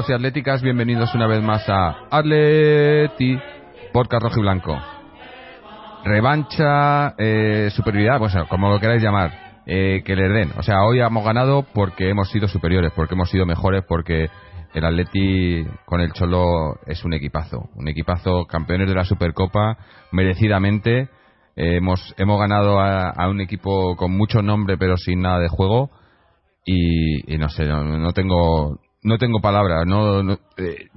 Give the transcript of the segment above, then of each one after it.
Atléticos y atléticas, bienvenidos una vez más a Atleti Podcast Rojo y Blanco. Revancha, eh, superioridad, pues como lo queráis llamar, eh, que les den. O sea, hoy hemos ganado porque hemos sido superiores, porque hemos sido mejores, porque el Atleti con el Cholo es un equipazo. Un equipazo, campeones de la Supercopa, merecidamente. Eh, hemos, hemos ganado a, un equipo con mucho nombre pero sin nada de juego. Y, no sé, no tengo no tengo palabras. No, eh,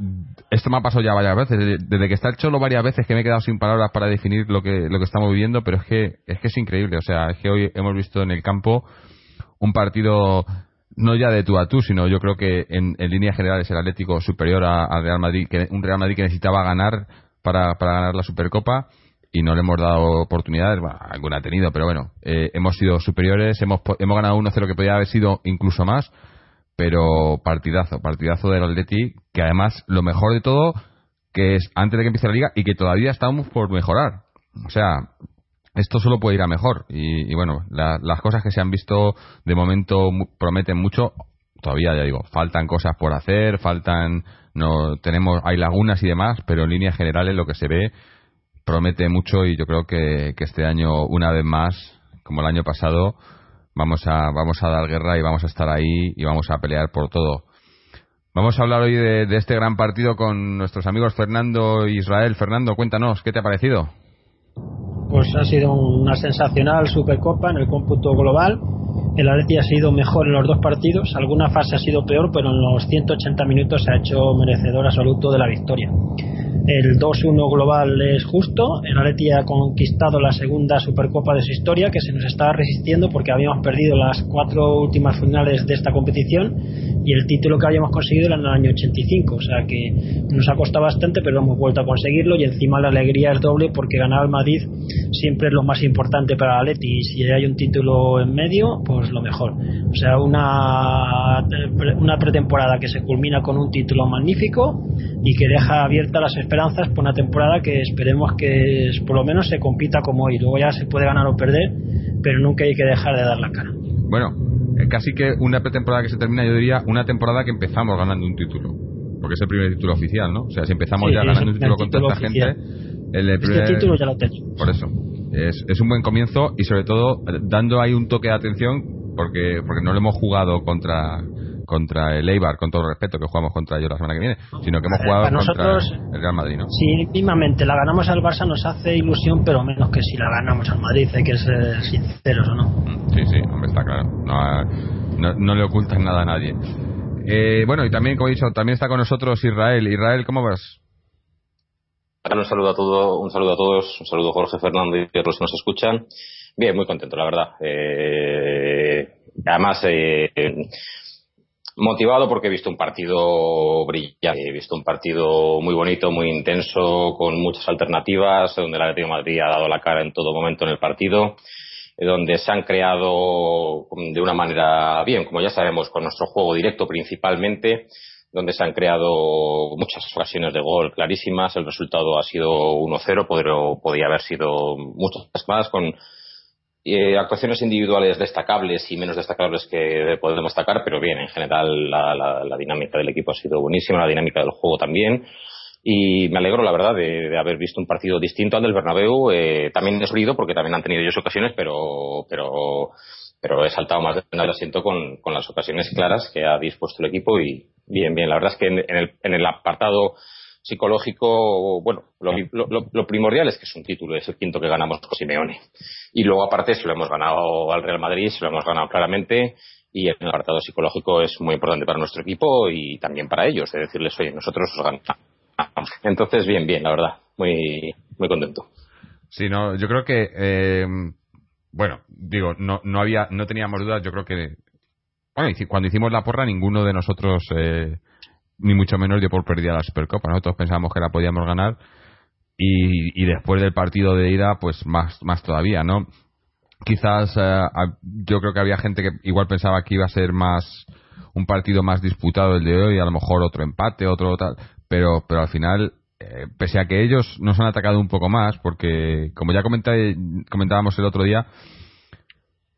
esto me ha pasado ya varias veces. Desde, que está el Cholo varias veces que me he quedado sin palabras para definir lo que, lo que estamos viviendo, pero es que, es que es increíble. O sea, es que hoy hemos visto en el campo un partido no ya de tú a tú, sino yo creo que en, en líneas generales el Atlético superior al Real Madrid, que un Real Madrid que necesitaba ganar para, para ganar la Supercopa y no le hemos dado oportunidades, bueno, alguna ha tenido, pero bueno, eh, hemos sido superiores, hemos, hemos ganado 1-0 que podía haber sido incluso más pero partidazo, partidazo del Atleti, que además lo mejor de todo, que es antes de que empiece la liga y que todavía estamos por mejorar. O sea, esto solo puede ir a mejor. Y, bueno, las cosas que se han visto de momento prometen mucho. Todavía, ya digo, faltan cosas por hacer, faltan, no, tenemos, hay lagunas y demás, pero en líneas generales lo que se ve promete mucho y yo creo que, que este año, una vez más, como el año pasado, vamos a, vamos a dar guerra y vamos a estar ahí y vamos a pelear por todo. Vamos a hablar hoy de, este gran partido con nuestros amigos Fernando e Israel. Fernando, cuéntanos, ¿qué te ha parecido? Pues ha sido una sensacional Supercopa en el cómputo global. El Atleti ha sido mejor en los dos partidos. Alguna fase ha sido peor, pero en los 180 minutos se ha hecho merecedor absoluto de la victoria. El 2-1 global es justo. El Atleti ha conquistado la segunda Supercopa de su historia, que se nos estaba resistiendo porque habíamos perdido las cuatro últimas finales de esta competición y el título que habíamos conseguido era en el año 85. O sea que nos ha costado bastante, pero hemos vuelto a conseguirlo y encima la alegría es doble porque ganar al Madrid siempre es lo más importante para el Atleti y si hay un título en medio, pues lo mejor. O sea, una, una pretemporada que se culmina con un título magnífico y que deja abiertas las esperanzas por una temporada que esperemos que por lo menos se compita como hoy. Luego ya se puede ganar o perder, pero nunca hay que dejar de dar la cara. Bueno, eh, casi que una pretemporada que se termina, yo diría una temporada que empezamos ganando un título. Porque es el primer título oficial, ¿no? O sea, si empezamos ya ganando un título con tanta gente. El, este título ya lo tengo. Por eso. Es, es un buen comienzo y sobre todo dando ahí un toque de atención porque porque no lo hemos jugado contra contra el Eibar, con todo el respeto que jugamos contra ellos la semana que viene, sino que hemos jugado contra el Real Madrid, ¿no? Sí, mismamente la ganamos al Barça nos hace ilusión, pero menos que si la ganamos al Madrid, hay que ser sinceros, ¿o no? Sí, sí, hombre, está claro. No, no, le ocultan nada a nadie. Eh, bueno, y también, como he dicho, también está con nosotros Israel. Israel, ¿cómo vas? Un saludo a todos, un saludo a todos, un saludo a Jorge Fernando y a que nos escuchan. Bien, muy contento, la verdad. Eh, además, eh, motivado porque he visto un partido brillante, he visto un partido muy bonito, muy intenso, con muchas alternativas, donde el Atlético Madrid ha dado la cara en todo momento en el partido, eh, donde se han creado de una manera bien, como ya sabemos, con nuestro juego directo principalmente, donde se han creado muchas ocasiones de gol clarísimas, el resultado ha sido 1-0, podría haber sido muchas más, con eh, actuaciones individuales destacables y menos destacables que podemos destacar, pero bien, en general la, dinámica del equipo ha sido buenísima, la dinámica del juego también. Y me alegro, la verdad, de, haber visto un partido distinto al del Bernabéu. Eh, también desbrido, porque también han tenido ellos ocasiones, pero, pero, pero he saltado más de el asiento con, con las ocasiones claras que ha dispuesto el equipo. Y bien, bien, la verdad es que en, el, en el apartado psicológico, bueno, lo, primordial es que es un título, es el quinto que ganamos con Simeone. Y luego, aparte, se lo hemos ganado al Real Madrid, se lo hemos ganado claramente. Y el apartado psicológico es muy importante para nuestro equipo y también para ellos, de decirles, oye, nosotros os ganamos. Entonces, bien, bien, la verdad, muy, muy contento. Sí, no, yo creo que, eh, bueno, digo, no, no había, no teníamos dudas, yo creo que, bueno, cuando hicimos la porra, ninguno de nosotros eh, ni mucho menos dio por perdida la Supercopa. Nosotros pensábamos que la podíamos ganar y, después del partido de ida, pues más, más todavía, ¿no? Quizás eh, yo creo que había gente que igual pensaba que iba a ser más un partido más disputado el de hoy, a lo mejor otro empate, otro tal, pero, pero al final, eh, pese a que ellos nos han atacado un poco más, porque como ya comenté, comentábamos el otro día,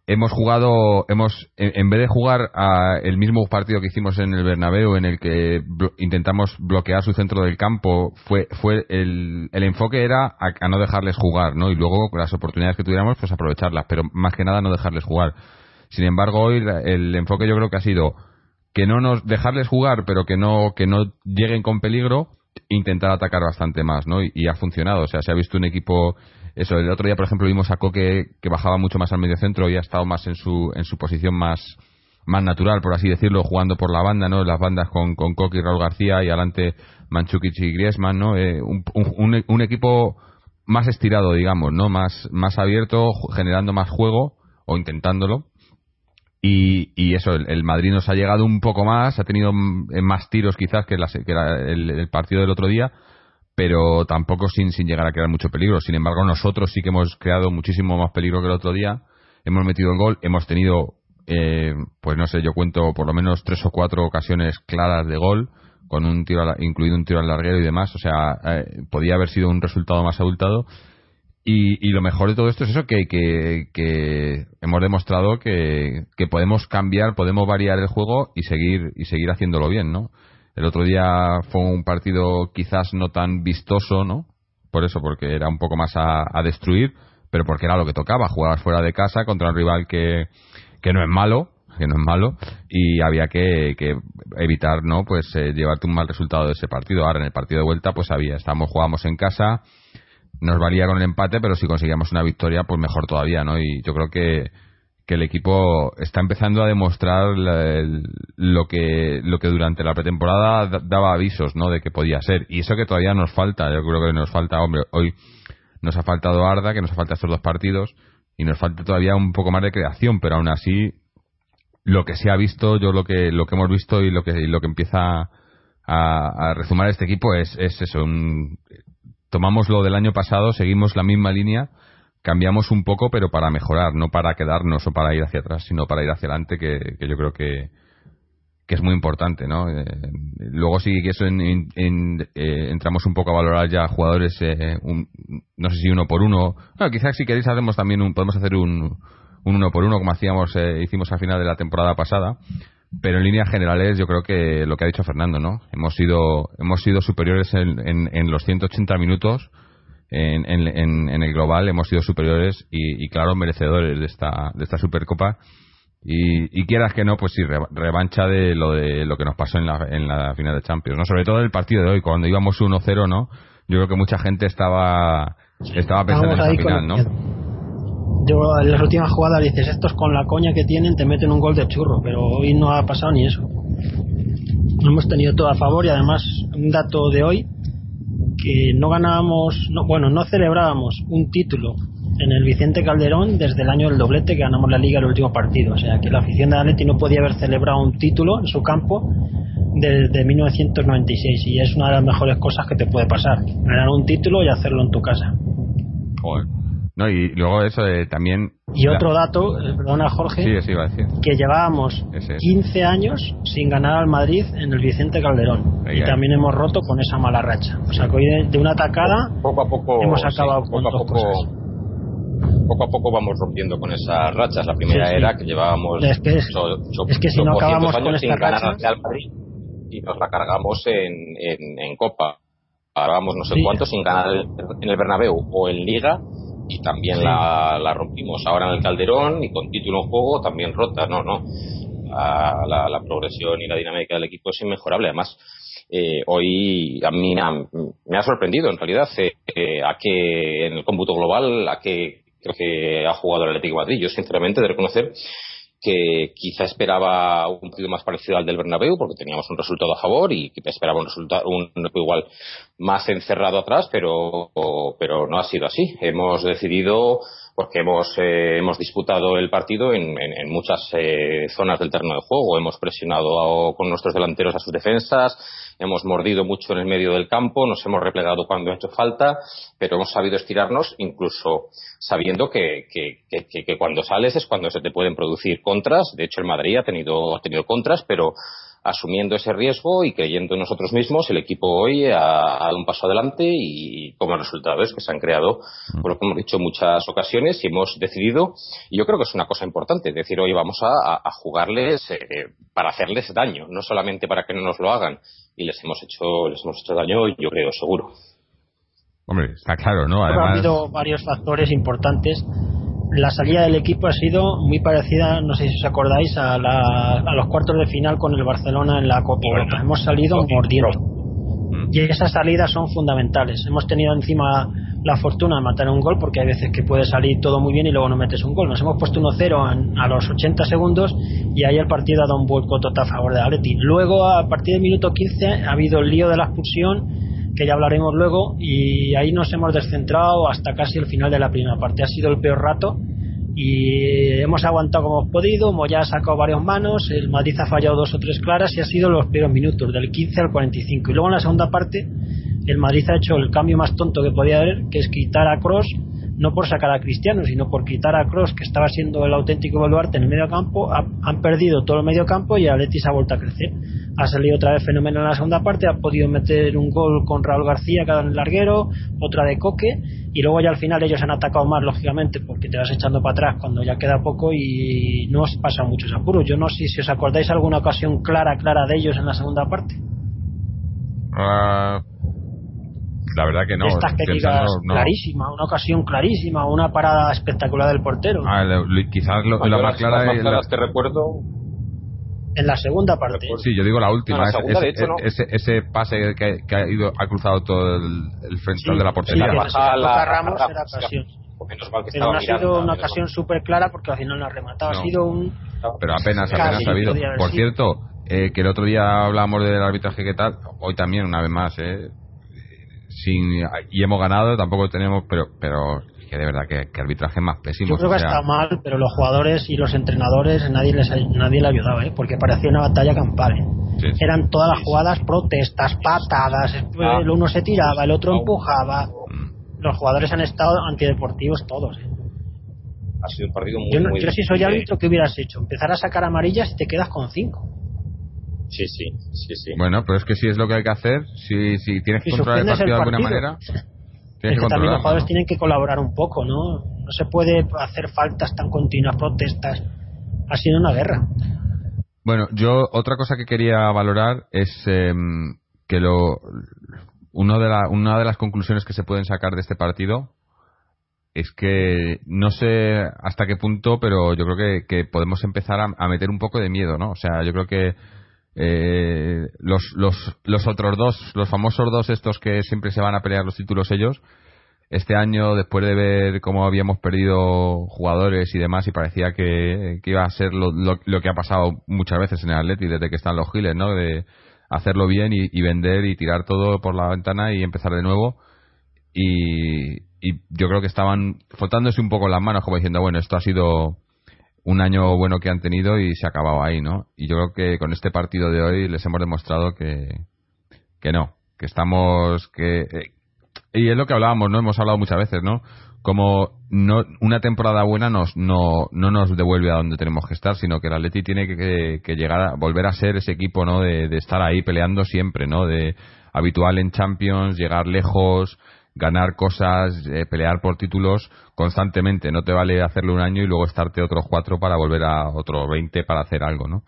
hemos jugado, hemos, en, vez de jugar a el mismo partido que hicimos en el Bernabéu, en el que intentamos bloquear su centro del campo, fue, fue el, el enfoque era a, no dejarles jugar, ¿no? Y luego las oportunidades que tuviéramos, pues aprovecharlas, pero más que nada no dejarles jugar. Sin embargo, hoy el enfoque yo creo que ha sido que no nos dejarles jugar, pero que no que no lleguen con peligro, intentar atacar bastante más, ¿no? Y, y ha funcionado, o sea, se ha visto un equipo eso, el otro día, por ejemplo, vimos a Coque que bajaba mucho más al medio centro y ha estado más en su, en su posición más, más natural, por así decirlo, jugando por la banda, ¿no? Las bandas con, con Coque y Raúl García y adelante Manchukic y Griezmann, ¿no? Eh, un, un, un, equipo más estirado, digamos, ¿no? Más, más abierto, generando más juego o intentándolo. Y, y eso, el, Madrid nos ha llegado un poco más, ha tenido más tiros quizás que, que el partido del otro día, pero tampoco sin, sin llegar a crear mucho peligro. Sin embargo, nosotros sí que hemos creado muchísimo más peligro que el otro día. Hemos metido el gol, hemos tenido, eh, pues no sé, yo cuento por lo menos tres o cuatro ocasiones claras de gol, con un tiro, incluido un tiro al larguero y demás. O sea, eh, podía haber sido un resultado más abultado. Y, y, lo mejor de todo esto es eso, que, que, que hemos demostrado que, que podemos cambiar, podemos variar el juego y seguir, y seguir haciéndolo bien, ¿no? El otro día fue un partido quizás no tan vistoso, ¿no? Por eso, porque era un poco más a, destruir, pero porque era lo que tocaba. Jugabas fuera de casa contra un rival que, que no es malo, que no es malo, y había que, evitar, ¿no? Pues eh, llevarte un mal resultado de ese partido. Ahora en el partido de vuelta, pues había, estábamos, jugábamos en casa, nos valía con el empate, pero si conseguíamos una victoria, pues mejor todavía, ¿no? Y yo creo que que el equipo está empezando a demostrar lo que lo que durante la pretemporada daba avisos no de que podía ser. Y eso que todavía nos falta yo creo que nos falta hombre hoy nos ha faltado Arda que nos ha faltado estos dos partidos y nos falta todavía un poco más de creación pero aún así lo que se ha visto yo lo que lo que hemos visto y lo que lo que empieza a, a resumar este equipo es, es eso tomamos lo del año pasado seguimos la misma línea cambiamos un poco, pero para mejorar, no para quedarnos o para ir hacia atrás, sino para ir hacia adelante, que, yo creo que, que es muy importante, ¿no? Eh, luego sí que eso en, eh, entramos un poco a valorar ya jugadores, eh, no sé si uno por uno, bueno, quizás si queréis hacemos también un, podemos hacer un, un uno por uno como hacíamos, hicimos al final de la temporada pasada, pero en líneas generales yo creo que lo que ha dicho Fernando, ¿no? Hemos sido, hemos sido superiores en, en los 180 minutos, en, en, en, el global hemos sido superiores y, y, claro merecedores de esta de esta supercopa. Y, y, quieras que no pues sí revancha de lo de lo que nos pasó en la, en la final de Champions no sobre todo el partido de hoy cuando íbamos 1-0 no yo creo que mucha gente estaba estaba pensando en esa final no yo en las últimas jugadas dices estos con la coña que tienen te meten un gol de churro pero hoy no ha pasado ni eso. Hemos tenido todo a favor y además un dato de hoy que no ganábamos, no, bueno, no celebrábamos un título en el Vicente Calderón desde el año del doblete que ganamos la liga el último partido. O sea que la afición de Atleti no podía haber celebrado un título en su campo desde 1996 y es una de las mejores cosas que te puede pasar. Ganar un título y hacerlo en tu casa. No, y luego eso de también... Y otro dato, eh, perdona Jorge, que llevábamos 15 años sin ganar al Madrid en el Vicente Calderón. y también hemos roto con esa mala racha. O sea que hoy de, una atacada poco a poco, hemos acabado con dos cosas. poco a poco vamos rompiendo con esas rachas. La primera era que llevábamos es que, es que si no acabamos con esta racha y nos la cargamos en, en, en Copa. Ahora vamos no sé cuánto sin ganar en el Bernabéu o en Liga y también la, la, rompimos ahora en el Calderón y con título en juego también rota. No, no. La, la, progresión y la dinámica del equipo es inmejorable. Además, eh, hoy a mí me ha, sorprendido en realidad eh, a que en el cómputo global a que creo que ha jugado el Atlético de Madrid. Yo sinceramente de reconocer que quizá esperaba un partido más parecido al del Bernabéu porque teníamos un resultado a favor y esperaba un resultado un igual más encerrado atrás pero pero no ha sido así. Hemos decidido porque hemos eh, hemos disputado el partido en, en, muchas eh, zonas del terreno de juego. Hemos presionado con nuestros delanteros a sus defensas hemos mordido mucho en el medio del campo, nos hemos replegado cuando ha hecho falta, pero hemos sabido estirarnos incluso sabiendo que, que, cuando sales es cuando se te pueden producir contras. De hecho, el Madrid ha tenido, ha tenido contras, pero asumiendo ese riesgo y creyendo en nosotros mismos, el equipo hoy ha, dado un paso adelante y como resultado es que se han creado, por lo que hemos dicho, muchas ocasiones y hemos decidido, y yo creo que es una cosa importante, decir, hoy vamos a, jugarles eh, para hacerles daño, no solamente para que no nos lo hagan, y les hemos hecho, les hemos hecho daño, yo creo, seguro. Hombre, está claro, ¿no? Ha habido varios factores importantes la salida del equipo ha sido muy parecida, no sé si os acordáis, a, los cuartos de final con el Barcelona en la Copa Europa. Hemos salido mordiendo. Mm. Y esas salidas son fundamentales. Hemos tenido encima la fortuna de matar un gol, porque hay veces que puede salir todo muy bien y luego no metes un gol. Nos hemos puesto 1-0 a los 80 segundos y ahí el partido ha dado un vuelco total a favor de Atleti. Luego, a partir del minuto 15, ha habido el lío de la expulsión que ya hablaremos luego, y ahí nos hemos descentrado hasta casi el final de la primera parte. Ha sido el peor rato y hemos aguantado como hemos podido, Moya ha sacado varias manos, el Madrid ha fallado dos o tres claras y ha sido los peores minutos, del 15 al 45. Y luego en la segunda parte, el Madrid ha hecho el cambio más tonto que podía haber, que es quitar a Cross no por sacar a Cristiano, sino por quitar a Cross, que estaba siendo el auténtico baluarte en el medio campo, han perdido todo el medio campo y Atleti se ha vuelto a crecer. Ha salido otra vez fenómeno en la segunda parte, ha podido meter un gol con Raúl García, cada en el larguero, otra de Coque, y luego ya al final ellos han atacado más, lógicamente, porque te vas echando para atrás cuando ya queda poco y no os pasa muchos apuros. Yo no sé si os acordáis alguna ocasión clara, clara de ellos en la segunda parte. Ah, la verdad que no. Estas que digas clarísima, una ocasión clarísima, una parada espectacular del portero. Ah, quizás lo, la más clara es la... te recuerdo en la segunda parte. Sí, yo digo la última. ese, ese, pase que, que, ha ido ha cruzado todo el, el frontal de la portería. Sí, la, la, Ramos era ocasión. Pero no ha sido una ocasión súper clara porque al final no ha rematado. Ha sido un. Pero apenas, apenas ha habido. Por cierto, eh, que el otro día hablábamos del arbitraje que tal, hoy también, una vez más, eh, sin, y hemos ganado, tampoco tenemos, pero, pero que de verdad que, arbitraje más pésimo. Yo creo que está mal, pero los jugadores y los entrenadores nadie les nadie le ayudaba, ¿eh? porque parecía una batalla campal. ¿eh? Eran todas las jugadas protestas, patadas, ah. el uno se tiraba, el otro empujaba. Mm. Los jugadores han estado antideportivos todos. ¿eh? Ha sido un partido muy, yo, muy yo si soy árbitro, ¿qué hubieras hecho? Empezar a sacar amarillas y te quedas con cinco. Sí, sí, sí, sí. Bueno, pero es que si es lo que hay que hacer, si, si tienes que controlar el partido, de alguna manera. Es que, también los jugadores tienen que colaborar un poco, ¿no? No se puede hacer faltas tan continuas, protestas. Ha sido una guerra. Bueno, yo otra cosa que quería valorar es em, que lo uno de la, una de las conclusiones que se pueden sacar de este partido es que no sé hasta qué punto, pero yo creo que, que podemos empezar a, a, meter un poco de miedo, ¿no? O sea, yo creo que eh, los, los, los otros dos, los famosos dos estos que siempre se van a pelear los títulos ellos, este año, después de ver cómo habíamos perdido jugadores y demás, y parecía que, iba a ser lo, lo, que ha pasado muchas veces en el Atleti desde que están los Giles, ¿no? De hacerlo bien y, vender y tirar todo por la ventana y empezar de nuevo. Y, y yo creo que estaban frotándose un poco las manos, como diciendo, bueno, esto ha sido un año bueno que han tenido y se ha acabado ahí, ¿no? Y yo creo que con este partido de hoy les hemos demostrado que, que no, que estamos, que, eh, y es lo que hablábamos, ¿no? Hemos hablado muchas veces, ¿no? Como no, una temporada buena nos, no, no nos devuelve a donde tenemos que estar, sino que el Atleti tiene que, que, llegar a volver a ser ese equipo, ¿no? De, de estar ahí peleando siempre, ¿no? De habitual en Champions, llegar lejos, ganar cosas, eh, pelear por títulos constantemente. No te vale hacerlo un año y luego estarte otros cuatro para volver a otros 20 para hacer algo, ¿no?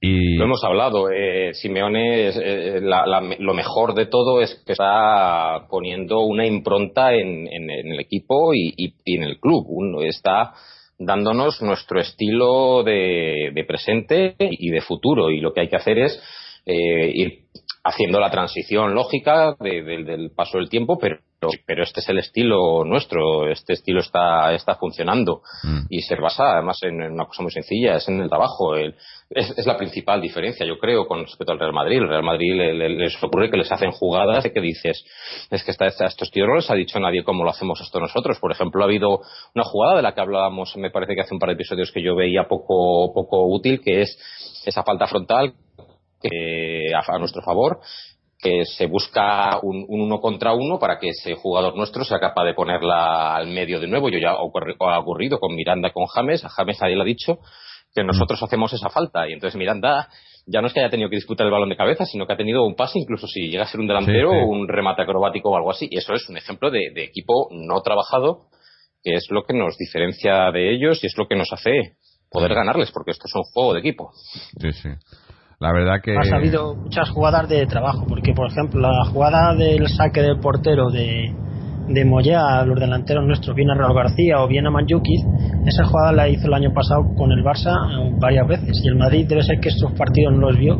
Y... Lo hemos hablado, eh, Simeone, eh, lo mejor de todo es que está poniendo una impronta en, el equipo y, en el club. Uno está dándonos nuestro estilo de, presente y de futuro. Y lo que hay que hacer es eh, ir haciendo la transición lógica del paso del tiempo, pero, pero este es el estilo nuestro, este estilo está, está funcionando mm. y se basa además en, una cosa muy sencilla, es en el trabajo. es, la principal diferencia, yo creo, con respecto al Real Madrid. El Real Madrid les ocurre que les hacen jugadas de que dices, es que está, estos tíos no les ha dicho nadie cómo lo hacemos esto nosotros. Por ejemplo, ha habido una jugada de la que hablábamos, me parece que hace un par de episodios que yo veía poco, poco útil, que es esa falta frontal que a, nuestro favor que se busca un, uno contra uno para que ese jugador nuestro sea capaz de ponerla al medio de nuevo. Yo ya ha ocurrido con Miranda, con James. A James nadie le ha dicho que nosotros hacemos esa falta. Y entonces Miranda ya no es que haya tenido que disputar el balón de cabeza, sino que ha tenido un pase, incluso si llega a ser un delantero o un remate acrobático o algo así. Y eso es un ejemplo de, de equipo no trabajado, que es lo que nos diferencia de ellos y es lo que nos hace poder ganarles, porque esto es un juego de equipo. Sí, sí. La verdad que. Ha habido muchas jugadas de trabajo, porque por ejemplo la jugada del saque del portero de, de Moya a los delanteros nuestros, bien a Raúl García o bien a Manjukic, esa jugada la hizo el año pasado con el Barça eh, varias veces. Y el Madrid debe ser que estos partidos no los vio,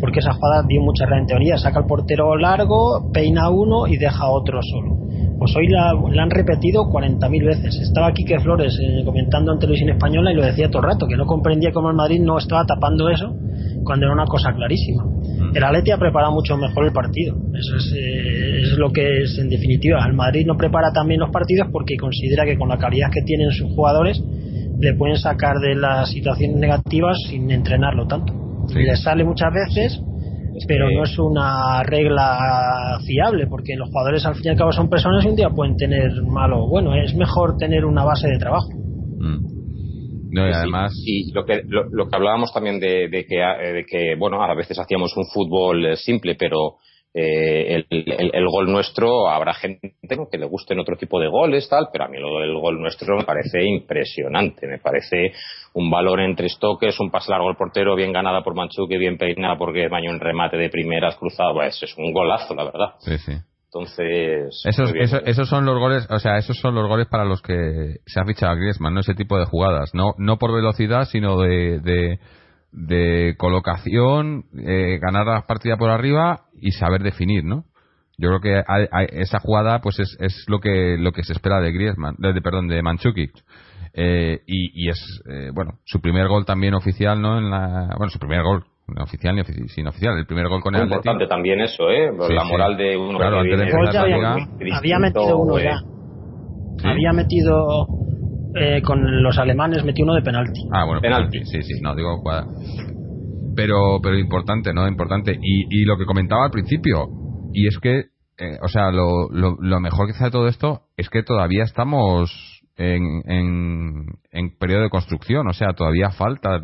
porque esa jugada dio mucha en teoría. Saca el portero largo, peina uno y deja otro solo. Pues hoy la, han repetido 40.000 veces. Estaba Quique Flores eh, comentando en televisión española y lo decía todo el rato, que no comprendía cómo el Madrid no estaba tapando eso cuando era una cosa clarísima. Mm. El Atleti ha preparado mucho mejor el partido. Eso es, eh, es, lo que es en definitiva. El Madrid no prepara también los partidos porque considera que con la calidad que tienen sus jugadores le pueden sacar de las situaciones negativas sin entrenarlo tanto. Y le sale muchas veces, pero no es una regla fiable porque los jugadores al fin y al cabo son personas y un día pueden tener malo. Bueno, es mejor tener una base de trabajo. Mm. No, y además... Y, lo, que, lo, que hablábamos también de, de, que, eh, de que, bueno, a veces hacíamos un fútbol eh, simple, pero eh, el, el, gol nuestro, habrá gente que le gusten otro tipo de goles, tal, pero a mí lo del gol nuestro me parece impresionante. Me parece un valor entre estoques, un pase largo al portero, bien ganada por Manchuque, bien peinada porque bañó un remate de primeras cruzado. Pues es un golazo, la verdad. Sí, sí. Entonces. Esos, esos, son los goles, o sea, esos son los goles para los que se ha fichado a Griezmann, ¿no? Ese tipo de jugadas. No, no por velocidad, sino de, de, colocación, eh, ganar la partida por arriba y saber definir, ¿no? Yo creo que esa jugada, pues es, es lo que lo que se espera de Griezmann, de, perdón, de Manchukic. Eh, y, y, es, eh, bueno, su primer gol también oficial, ¿no? En la, bueno, su primer gol oficial ni sin oficial. El primer gol con el Atleti. importante también eso, ¿eh? la moral de uno claro, que viene había, metido uno ya. Había metido eh, con los alemanes metió uno de penalti. Ah, bueno, penalti. sí, sí, no digo pero pero importante, ¿no? Importante y, y lo que comentaba al principio y es que eh, o sea, lo, lo, lo mejor que de todo esto es que todavía estamos en, en, periodo de construcción, o sea, todavía falta.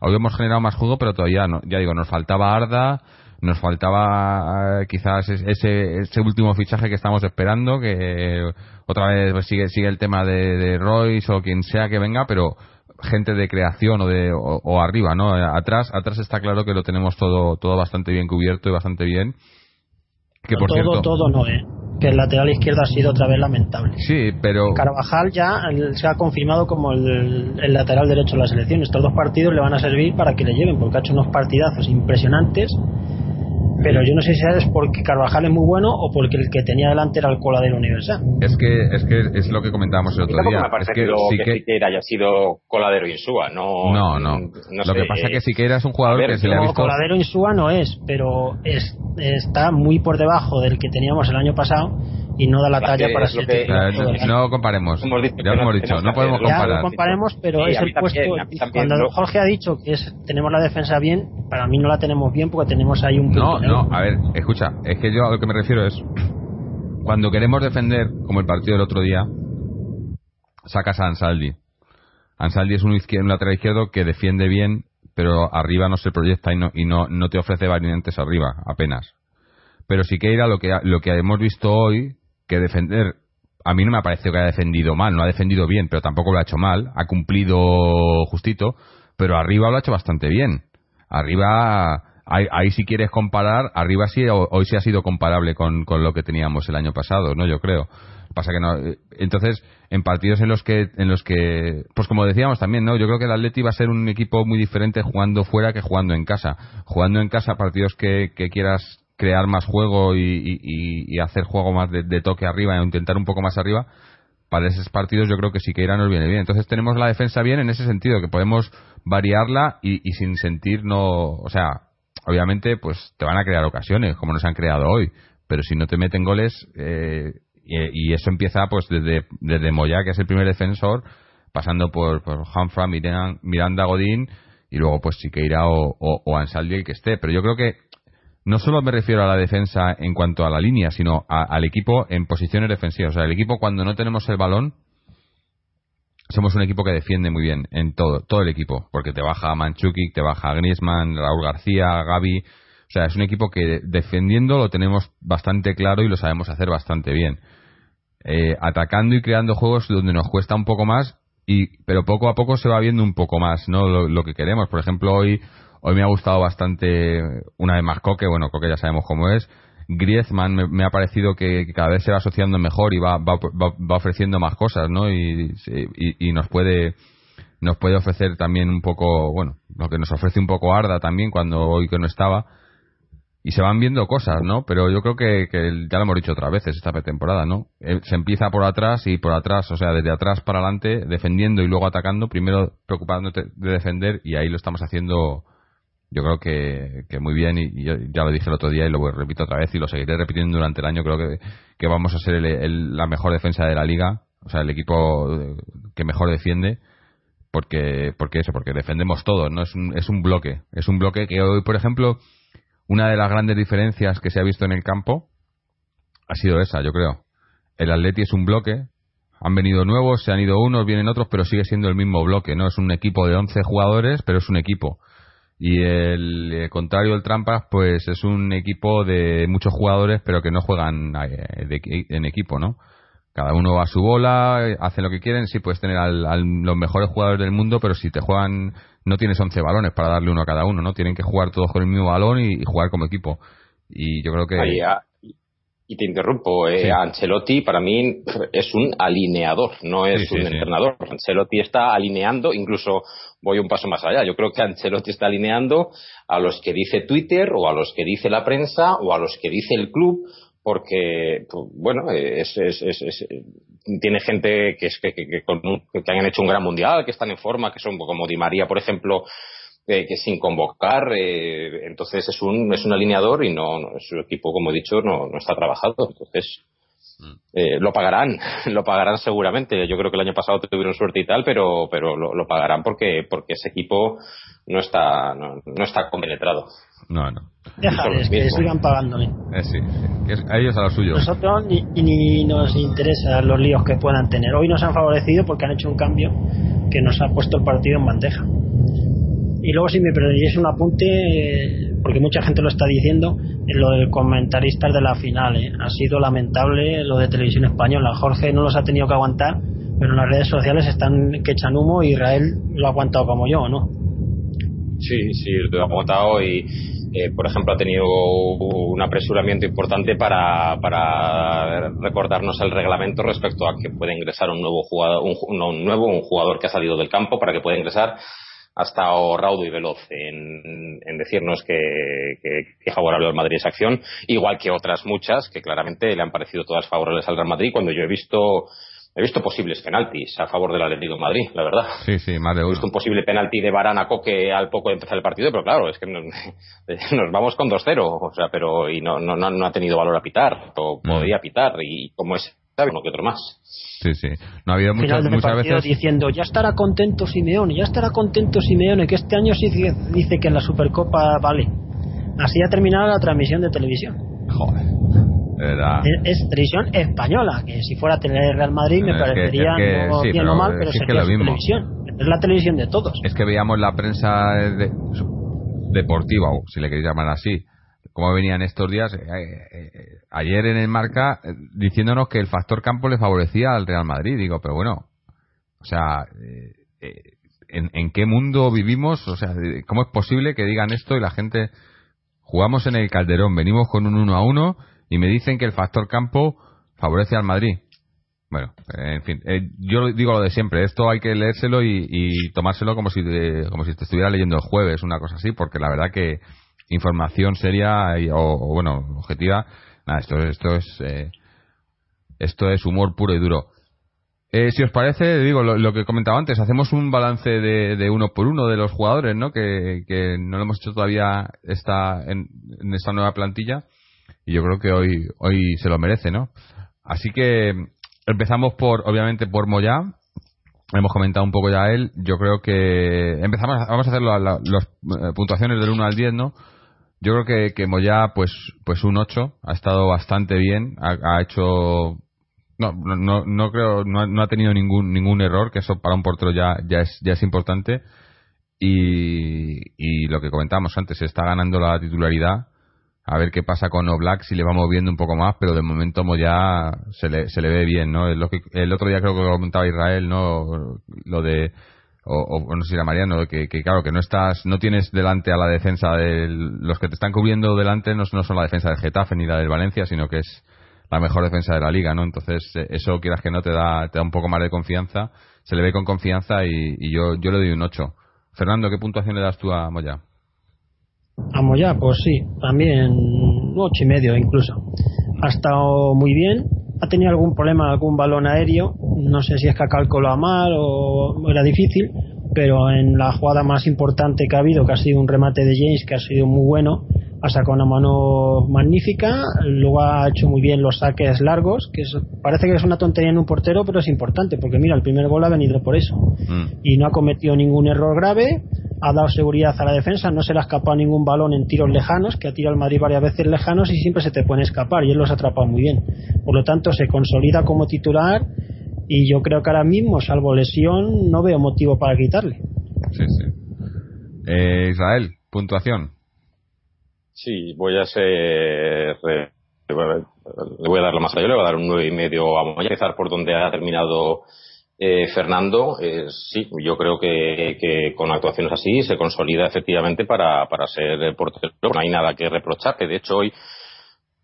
hoy hemos generado más juego, pero todavía no. Ya digo, nos faltaba Arda, nos faltaba eh, quizás ese, ese último fichaje que estamos esperando, que otra vez pues, sigue, sigue el tema de, de Royce o quien sea que venga, pero gente de creación o de o, arriba, ¿no? Atrás, atrás está claro que lo tenemos todo todo bastante bien cubierto y bastante bien. Que por todo, todo no, ¿eh? que el lateral izquierdo ha sido otra vez lamentable. Sí, pero. Carvajal ya se ha confirmado como el, el, lateral derecho de la selección. Estos dos partidos le van a servir para que le lleven, porque ha hecho unos partidazos impresionantes pero yo no sé si es porque Carvajal es muy bueno o porque el que tenía delante era el coladero universal. Es que es que es lo que comentábamos el otro día. me parece que, sí que, Siqueira haya sido coladero Insúa, no. No, no. lo que pasa es que Siqueira es un jugador que se le ha visto. Coladero Insúa no es, pero es, está muy por debajo del que teníamos el año pasado y no da la talla para ser que, no comparemos. Ya lo hemos dicho no, podemos comparar. Ya lo comparemos pero es el puesto cuando Jorge ha dicho que es, tenemos la defensa bien para mí no la tenemos bien porque tenemos ahí un no no a ver escucha es que yo a lo que me refiero es cuando queremos defender como el partido del otro día sacas a Ansaldi. Ansaldi es un, izquierdo, un lateral izquierdo que defiende bien pero arriba no se proyecta y no, y no, no te ofrece variantes arriba apenas. Pero Siqueira lo que lo que hemos visto hoy que defender a mí no me ha parecido que haya defendido mal, no ha defendido bien, pero tampoco lo ha hecho mal, ha cumplido justito, pero arriba lo ha hecho bastante bien. Arriba, ahí, si quieres comparar, arriba sí, hoy sí ha sido comparable con, con, lo que teníamos el año pasado, ¿no? Yo creo. Pasa que no. Entonces, en partidos en los que, en los que, pues como decíamos también, ¿no? Yo creo que el Atleti va a ser un equipo muy diferente jugando fuera que jugando en casa. Jugando en casa, partidos que, que quieras crear más juego y, hacer juego más de, toque arriba e intentar un poco más arriba, para esos partidos yo creo que sí que irá nos viene bien. Entonces tenemos la defensa bien en ese sentido, que podemos variarla y, sin sentir no, o sea, obviamente pues te van a crear ocasiones, como nos han creado hoy, pero si no te meten goles, eh, y, eso empieza pues desde, desde Moya, que es el primer defensor, pasando por, por Hanfra, Miranda, Godín, y luego pues Siqueira o, o, o Ansaldi el que esté. Pero yo creo que no solo me refiero a la defensa en cuanto a la línea, sino al equipo en posiciones defensivas. O sea, el equipo cuando no tenemos el balón, somos un equipo que defiende muy bien en todo, todo el equipo, porque te baja Manchukic, te baja Griezmann, Raúl García, Gaby. O sea, es un equipo que defendiendo lo tenemos bastante claro y lo sabemos hacer bastante bien. Eh, atacando y creando juegos donde nos cuesta un poco más, y, pero poco a poco se va viendo un poco más, ¿no? lo que queremos. Por ejemplo, hoy Hoy me ha gustado bastante, una vez más Coque, bueno, Coque ya sabemos cómo es. Griezmann me, ha parecido que, cada vez se va asociando mejor y va, va, va, ofreciendo más cosas, ¿no? Y, y, nos puede nos puede ofrecer también un poco, bueno, lo que nos ofrece un poco Arda también cuando hoy que no estaba. Y se van viendo cosas, ¿no? Pero yo creo que, que ya lo hemos dicho otras veces esta temporada, ¿no? Eh, se empieza por atrás y por atrás, o sea, desde atrás para adelante, defendiendo y luego atacando, primero preocupándote de defender y ahí lo estamos haciendo yo creo que, muy bien y, ya lo dije el otro día y lo repito otra vez y lo seguiré repitiendo durante el año creo que, que vamos a ser la mejor defensa de la liga o sea el equipo que mejor defiende porque porque eso porque defendemos todos no es un, es un bloque es un bloque que hoy por ejemplo una de las grandes diferencias que se ha visto en el campo ha sido esa yo creo. El Atleti es un bloque han venido nuevos se han ido unos vienen otros pero sigue siendo el mismo bloque no es un equipo de 11 jugadores pero es un equipo y el, eh, contrario, el Trampas, pues es un equipo de muchos jugadores, pero que no juegan eh, en equipo, ¿no? Cada uno va a su bola, hacen lo que quieren. Sí, puedes tener a los mejores jugadores del mundo, pero si te juegan, no tienes 11 balones para darle uno a cada uno, ¿no? Tienen que jugar todos con el mismo balón y, jugar como equipo. Y yo creo que. Y te interrumpo, eh, Ancelotti para mí es un alineador, no es un entrenador. Ancelotti está alineando, incluso voy un paso más allá. Yo creo que Ancelotti está alineando a los que dice Twitter o a los que dice la prensa o a los que dice el club, porque, pues, bueno, es, tiene gente que, es, que, que, que, han hecho un gran mundial, que están en forma, que son como Di María, por ejemplo, eh, que sin convocar, eh, entonces es un, es un alineador y no, su equipo, como he dicho, no, no está trabajado. Entonces, mm. eh, lo pagarán, lo pagarán seguramente. Yo creo que el año pasado tuvieron suerte y tal, pero, pero lo, lo pagarán porque, porque ese equipo no está, no, no está compenetrado. No, no. Déjales, que sigan pagándole. Eh, sí, a ellos a los suyos. Nosotros ni, ni nos interesa los líos que puedan tener. Hoy nos han favorecido porque han hecho un cambio que nos ha puesto el partido en bandeja. Y luego, si me permitís un apunte, porque mucha gente lo está diciendo, en lo del comentarista de la final. ¿eh? Ha sido lamentable lo de televisión española. Jorge no los ha tenido que aguantar, pero en las redes sociales están que echan humo y Israel lo ha aguantado como yo, ¿no? Sí, sí, lo ha aguantado y, eh, por ejemplo, ha tenido un apresuramiento importante para, para recordarnos el reglamento respecto a que puede ingresar un nuevo jugador, un, un nuevo, un jugador que ha salido del campo para que pueda ingresar ha estado raudo y veloz en, decirnos que, que, favorable al Madrid esa acción, igual que otras muchas que claramente le han parecido todas favorables al Real Madrid cuando yo he visto he visto posibles penaltis a favor del Atlético de Madrid, la verdad. Sí, sí, más de He visto un posible penalti de a Coque al poco de empezar el partido, pero claro, es que nos, vamos con 2-0, o sea, pero y no, no, no ha tenido valor a pitar, o mm. podría pitar, y como es uno que otro más. Sí, sí. No ha habido muchas, muchas veces. Diciendo, ya estará contento Simeone, ya estará contento Simeone, que este año sí dice que en la Supercopa vale. Así ha terminado la transmisión de televisión. Joder. Es, televisión española, que si fuera tener Real Madrid me parecería no bien o mal, pero es sería televisión. Es la televisión de todos. Es que veíamos la prensa deportiva, o si le queréis llamar así, cómo venían estos días. Eh, eh, ayer en el marca diciéndonos que el factor campo le favorecía al Real Madrid. Digo, pero bueno, o sea, ¿en, ¿en, qué mundo vivimos? O sea, ¿cómo es posible que digan esto y la gente jugamos en el Calderón, venimos con un 1 a 1 y me dicen que el factor campo favorece al Madrid? Bueno, en fin, eh, yo digo lo de siempre, esto hay que leérselo y, tomárselo como si, como si te estuviera leyendo el jueves, una cosa así, porque la verdad que información seria o, bueno, objetiva, nada, esto, esto es eh, esto es humor puro y duro. Eh, si os parece, digo lo, que he comentado antes, hacemos un balance de, uno por uno de los jugadores, ¿no? Que, no lo hemos hecho todavía esta, en, en, esta nueva plantilla y yo creo que hoy hoy se lo merece, ¿no? Así que Empezamos por, obviamente, por Moya. Hemos comentado un poco ya él. Yo creo que empezamos, vamos a hacer las eh, puntuaciones del 1 al 10, ¿no? Yo creo que, que Moya, pues, pues un 8, ha estado bastante bien, ha, hecho, no, no, no creo, no, ha tenido ningún, ningún error, que eso para un portero ya, ya es, ya es importante. Y, y lo que comentábamos antes, está ganando la titularidad a ver qué pasa con Oblak si le va moviendo un poco más, pero de momento ya se le, se le ve bien, ¿no? lo que, el otro día creo que lo comentaba Israel, ¿no? Lo de, o, no sé si era Mariano, que, que, claro, que no estás, no tienes delante a la defensa de los que te están cubriendo delante no, son la defensa del Getafe ni la del Valencia, sino que es la mejor defensa de la liga, ¿no? Entonces, eh, eso quieras que no te da, te da un poco más de confianza, se le ve con confianza y, y yo, yo le doy un 8. Fernando, ¿qué puntuación le das tú a Moya? A Moya, pues sí, también ocho y medio incluso. Ha estado muy bien. Ha tenido algún problema, algún balón aéreo. No sé si es que ha calculado mal o era difícil, pero en la jugada más importante que ha habido, que ha sido un remate de James, que ha sido muy bueno, ha sacado una mano magnífica, luego ha hecho muy bien los saques largos, que parece que es una tontería en un portero, pero es importante, porque mira, el primer gol ha venido por eso. Mm. Y no ha cometido ningún error grave, ha dado seguridad a la defensa, no se le ha escapado ningún balón en tiros lejanos, que ha tirado el Madrid varias veces lejanos y siempre se te puede escapar, y él los ha atrapado muy bien. Por lo tanto, se consolida como titular y yo creo que ahora mismo, salvo lesión, no veo motivo para quitarle. Sí, sí. Eh, Israel, puntuación. Sí, voy a ser. le voy a dar la más allá, le voy a dar un nueve y medio. A empezar por donde ha terminado eh, Fernando. Eh, sí, yo creo que, con actuaciones así se consolida efectivamente para, para ser portero. No hay nada que reprochar, que de hecho hoy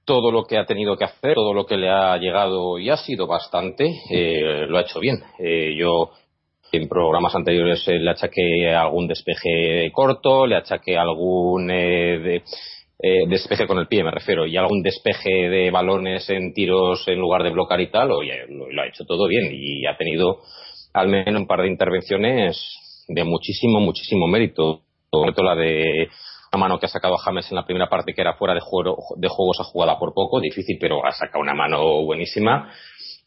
todo lo que ha tenido que hacer, todo lo que le ha llegado y ha sido bastante, eh, lo ha hecho bien. yo en programas anteriores le achaqué algún despeje corto, le achaqué algún de, eh, despeje con el pie, me refiero, y algún despeje de balones en tiros en lugar de blocar y tal, oye, lo, ha hecho todo bien y ha tenido al menos un par de intervenciones de muchísimo, muchísimo mérito. Sobre todo la de una mano que ha sacado a James en la primera parte que era fuera de, juego, de juegos a jugada por poco, difícil, pero ha sacado una mano buenísima.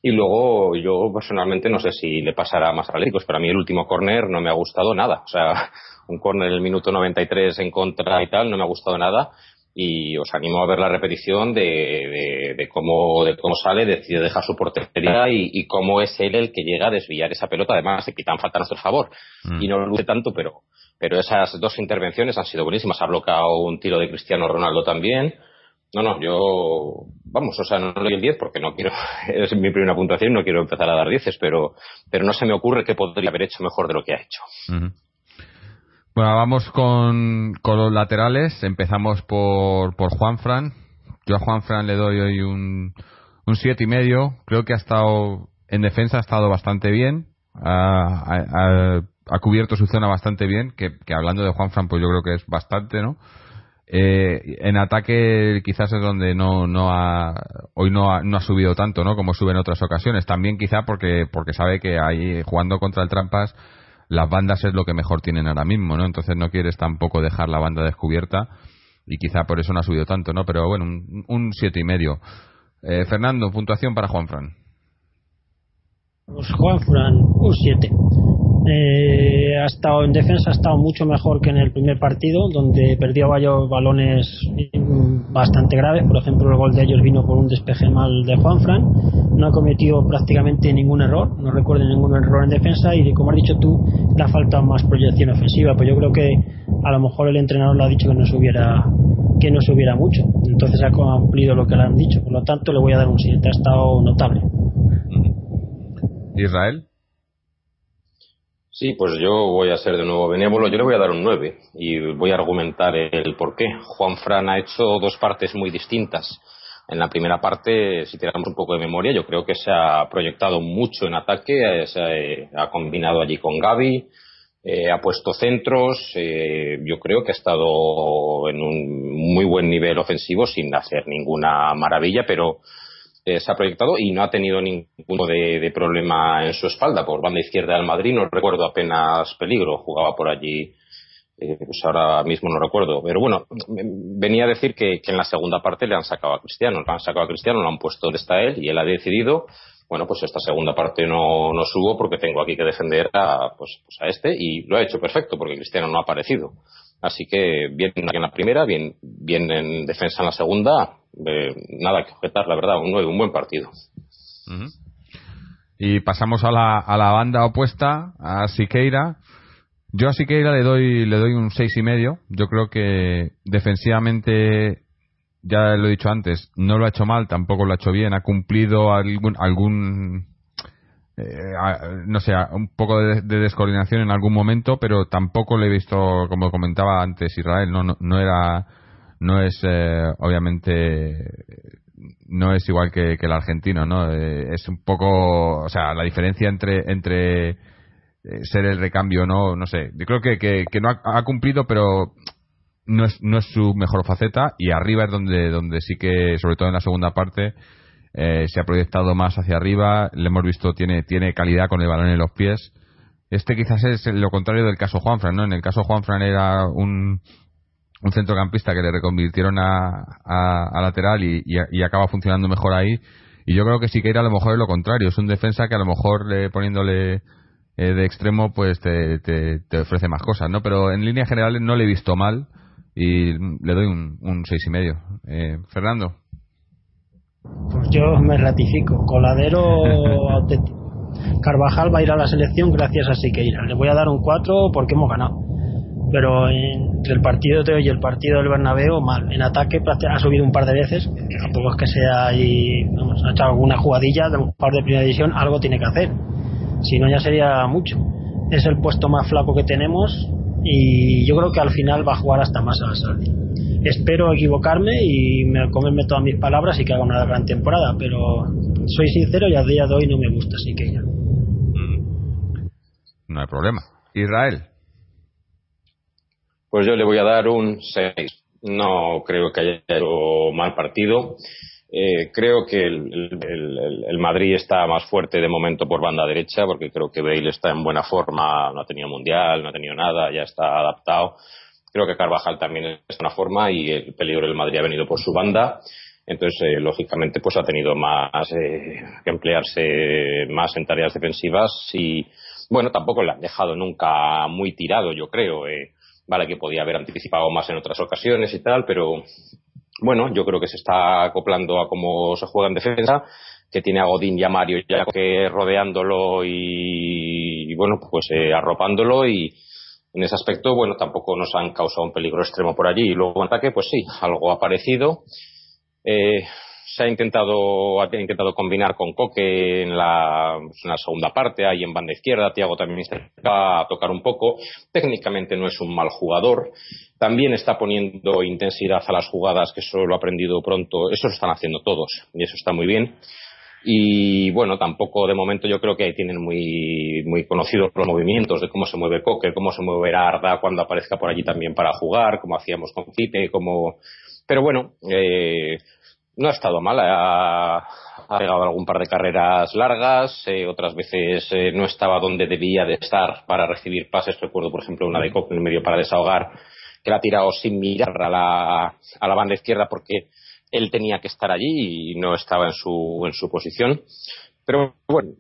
Y luego yo personalmente no sé si le pasará más a Atléticos, pero a mí el último córner no me ha gustado nada. O sea, un córner en el minuto 93 en contra y tal, no me ha gustado nada y os animo a ver la repetición de, de, cómo, de cómo sale, decide dejar su portería y, y, cómo es él el que llega a desviar esa pelota. Además, se quitan falta a nuestro favor mm. y no lo luce tanto, pero, pero esas dos intervenciones han sido buenísimas. Ha bloqueado un tiro de Cristiano Ronaldo también. No, no, yo, vamos, o sea, no le doy el 10 porque no quiero, es mi primera puntuación, no quiero empezar a dar 10, pero, pero no se me ocurre que podría haber hecho mejor de lo que ha hecho. Bueno, vamos con, con los laterales. Empezamos por, por Juan Fran. Yo a Juan Fran le doy hoy un, un siete y medio. Creo que ha estado en defensa ha estado bastante bien. Ha, ha, cubierto su zona bastante bien. Que, que, hablando de Juan Fran, pues yo creo que es bastante, ¿no? Eh, en ataque quizás es donde no, no ha, hoy no ha, no ha subido tanto, ¿no? Como sube en otras ocasiones. También quizá porque, porque sabe que ahí jugando contra el Trampas las bandas es lo que mejor tienen ahora mismo, ¿no? Entonces no quieres tampoco dejar la banda descubierta y quizá por eso no ha subido tanto, ¿no? Pero bueno, un, siete y medio. Eh, Fernando, puntuación para Juan Fran. Pues Juan Fran, un 7. Eh, ha estado en defensa, ha estado mucho mejor que en el primer partido, donde perdió varios balones bastante graves. Por ejemplo, el gol de ellos vino por un despeje mal de Juanfran. No ha cometido prácticamente ningún error, no recuerdo ningún error en defensa. Y como has dicho tú, le ha faltado más proyección ofensiva. Pues yo creo que a lo mejor el entrenador le ha dicho que no se hubiera que no subiera mucho. Entonces ha cumplido lo que le han dicho. Por lo tanto, le voy a dar un 7. Ha estado notable. Israel. Sí, pues yo voy a ser de nuevo benévolo. Yo le voy a dar un 9 y voy a argumentar el por qué. Juan Fran ha hecho dos partes muy distintas. En la primera parte, si tenemos un poco de memoria, yo creo que se ha proyectado mucho en ataque, se ha combinado allí con Gaby, eh, ha puesto centros, eh, yo creo que ha estado en un muy buen nivel ofensivo sin hacer ninguna maravilla, pero eh, se ha proyectado y no ha tenido ningún tipo de, problema en su espalda. Por banda izquierda del Madrid no recuerdo apenas peligro, jugaba por allí, eh, pues ahora mismo no recuerdo. Pero bueno, venía a decir que, en la segunda parte le han sacado a Cristiano, le han sacado a Cristiano, lo han puesto donde está él y él ha decidido. Bueno, pues esta segunda parte no, no subo porque tengo aquí que defender a, pues, pues a este y lo ha hecho perfecto porque Cristiano no ha aparecido. Así que bien en la primera, bien, bien en defensa en la segunda, eh, nada que objetar, la verdad, un, un buen partido. Y pasamos a la, a la banda opuesta, a Siqueira. Yo a Siqueira le doy, le doy un seis y medio. Yo creo que defensivamente, ya lo he dicho antes, no lo ha hecho mal, tampoco lo ha hecho bien. Ha cumplido algún, algún no sé, un poco de, descoordinación en algún momento, pero tampoco le he visto, como comentaba antes Israel, no, no, era, no es, eh, obviamente, no es igual que, el argentino, ¿no? Eh, es un poco, o sea, la diferencia entre, entre ser el recambio, no, no sé. Yo creo que, que, no ha, ha, cumplido, pero no es, no es su mejor faceta y arriba es donde, donde sí que, sobre todo en la segunda parte, eh, se ha proyectado más hacia arriba, le hemos visto, tiene, tiene calidad con el balón en los pies. Este quizás es lo contrario del caso Juanfran, ¿no? En el caso Juanfran era un, un centrocampista que le reconvirtieron a, a, lateral y, y, acaba funcionando mejor ahí. Y yo creo que sí que era a lo mejor es lo contrario, es un defensa que a lo mejor le, poniéndole eh, de extremo pues te, te, ofrece más cosas, ¿no? Pero en líneas generales no le he visto mal y le doy un, un seis y medio. Eh, Fernando. Pues yo me ratifico. Coladero Carvajal va a ir a la selección gracias a Siqueira. Le voy a dar un 4 porque hemos ganado. Pero entre el partido de hoy y el partido del Bernabéu, mal. En ataque ha subido un par de veces. Tampoco es que sea ahí. Vamos, ha echado alguna jugadilla de un par de primera división. Algo tiene que hacer. Si no, ya sería mucho. Es el puesto más flaco que tenemos. Y yo creo que al final va a jugar hasta más a la salida espero equivocarme y me, comerme todas mis palabras y que haga una gran temporada, pero soy sincero y a día de hoy no me gusta, así que ya. Mm. No hay problema. Israel. Pues yo le voy a dar un 6. No creo que haya hecho mal partido. Eh, creo que el, el, Madrid está más fuerte de momento por banda derecha, porque creo que Bale está en buena forma, no ha tenido mundial, no ha tenido nada, ya está adaptado. Creo que Carvajal también es una forma y el peligro del Madrid ha venido por su banda. Entonces, eh, lógicamente, pues ha tenido más eh, que emplearse más en tareas defensivas y, bueno, tampoco le han dejado nunca muy tirado, yo creo. Eh. Vale que podía haber anticipado más en otras ocasiones y tal, pero bueno, yo creo que se está acoplando a cómo se juega en defensa, que tiene a Godín y a Mario ya que rodeándolo y, bueno, pues arropándolo y, en ese aspecto, bueno, tampoco nos han causado un peligro extremo por allí. Y luego en ataque, pues sí, algo ha parecido. Eh, se ha intentado, ha intentado combinar con Coque en la, segunda parte, ahí en banda izquierda. Tiago también está a tocar un poco. Técnicamente no es un mal jugador. También está poniendo intensidad a las jugadas, que eso lo ha aprendido pronto. Eso lo están haciendo todos y eso está muy bien. Y bueno, tampoco de momento yo creo que ahí tienen muy, muy conocidos los movimientos de cómo se mueve Coque, cómo se mueve Arda cuando aparezca por allí también para jugar, como hacíamos con Cite, como... Pero bueno, eh, no ha estado mal, ha, ha, pegado algún par de carreras largas, eh, otras veces eh, no estaba donde debía de estar para recibir pases. Recuerdo, por ejemplo, una de Coque en el medio para desahogar, que la ha tirado sin mirar a la, a la banda izquierda porque él tenía que estar allí y no estaba en su, en su posición. Pero bueno,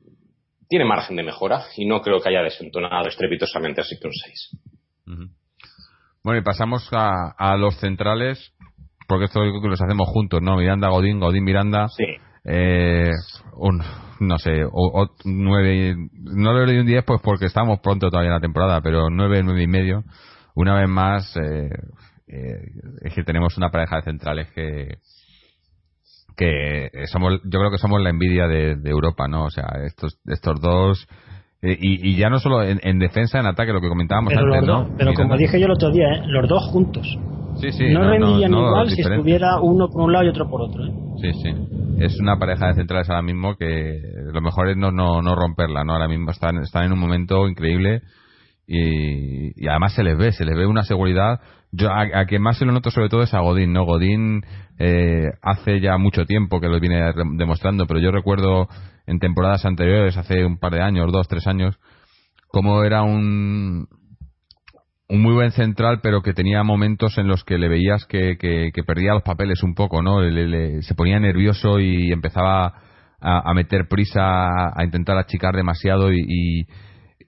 tiene margen de mejora y no creo que haya desentonado estrepitosamente así que un 6. Bueno, y pasamos a, los centrales, porque esto que los hacemos juntos, ¿no? Miranda, Godín, Godín, Miranda. Sí. Eh, un, no sé, o, nueve, no le doy un 10 pues porque estamos pronto todavía en la temporada, pero nueve, nueve y medio. Una vez más, eh, es que tenemos una pareja de centrales que que somos yo creo que somos la envidia de, Europa no o sea estos estos dos y, ya no solo en, defensa en ataque lo que comentábamos antes ¿no? pero como dije yo el otro día los dos juntos sí, sí, no, rendirían igual si estuviera uno por un lado y otro por otro sí sí es una pareja de centrales ahora mismo que lo mejor es no, no, no romperla no ahora mismo están están en un momento increíble y, además se les ve, se les ve una seguridad. Yo a, quien más se lo noto sobre todo es a Godín, ¿no? Godín eh, hace ya mucho tiempo que lo viene demostrando, pero yo recuerdo en temporadas anteriores, hace un par de años, dos, tres años, cómo era un, un muy buen central, pero que tenía momentos en los que le veías que, que, perdía los papeles un poco, ¿no? se ponía nervioso y empezaba a, meter prisa, a, intentar achicar demasiado y,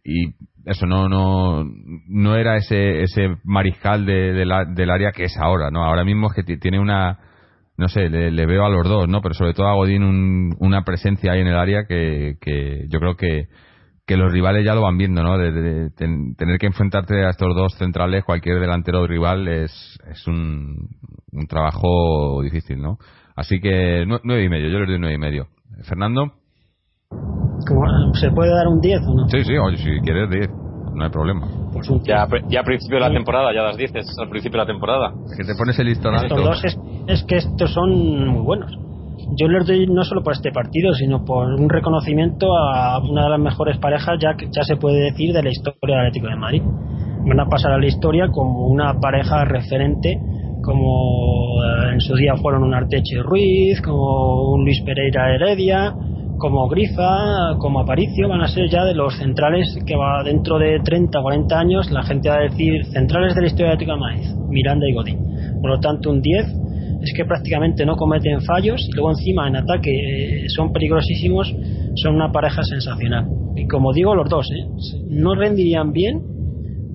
y eso no no no era ese ese mariscal de, del área que es ahora no ahora mismo es que tiene una no sé le, veo a los dos no pero sobre todo a Godín una presencia ahí en el área que, que yo creo que que los rivales ya lo van viendo no de, tener que enfrentarte a estos dos centrales cualquier delantero rival es es un, un trabajo difícil no así que nueve y medio yo les doy nueve y medio Fernando ¿Se puede dar un 10 o no? Sí, sí, oye, si quieres 10, no hay problema. Pues ya, ya a principio de la temporada, ya las dices al principio de la temporada. que te pones el listón alto. Estos dos es, que estos son muy buenos. Yo les doy no solo por este partido, sino por un reconocimiento a una de las mejores parejas, ya que ya se puede decir, de la historia del Atlético de Madrid. Van a pasar a la historia como una pareja referente como eh, en su día fueron un Arteche Ruiz, como un Luis Pereira Heredia, como Grifa, como Aparicio, van a ser ya de los centrales que va dentro de 30 o 40 años la gente va a decir centrales de la historia de Atlético Maíz, Miranda y Godín. Por lo tanto, un 10 es que prácticamente no cometen fallos y luego encima en ataque eh, son peligrosísimos, son una pareja sensacional. Y como digo, los dos, ¿eh? no rendirían bien,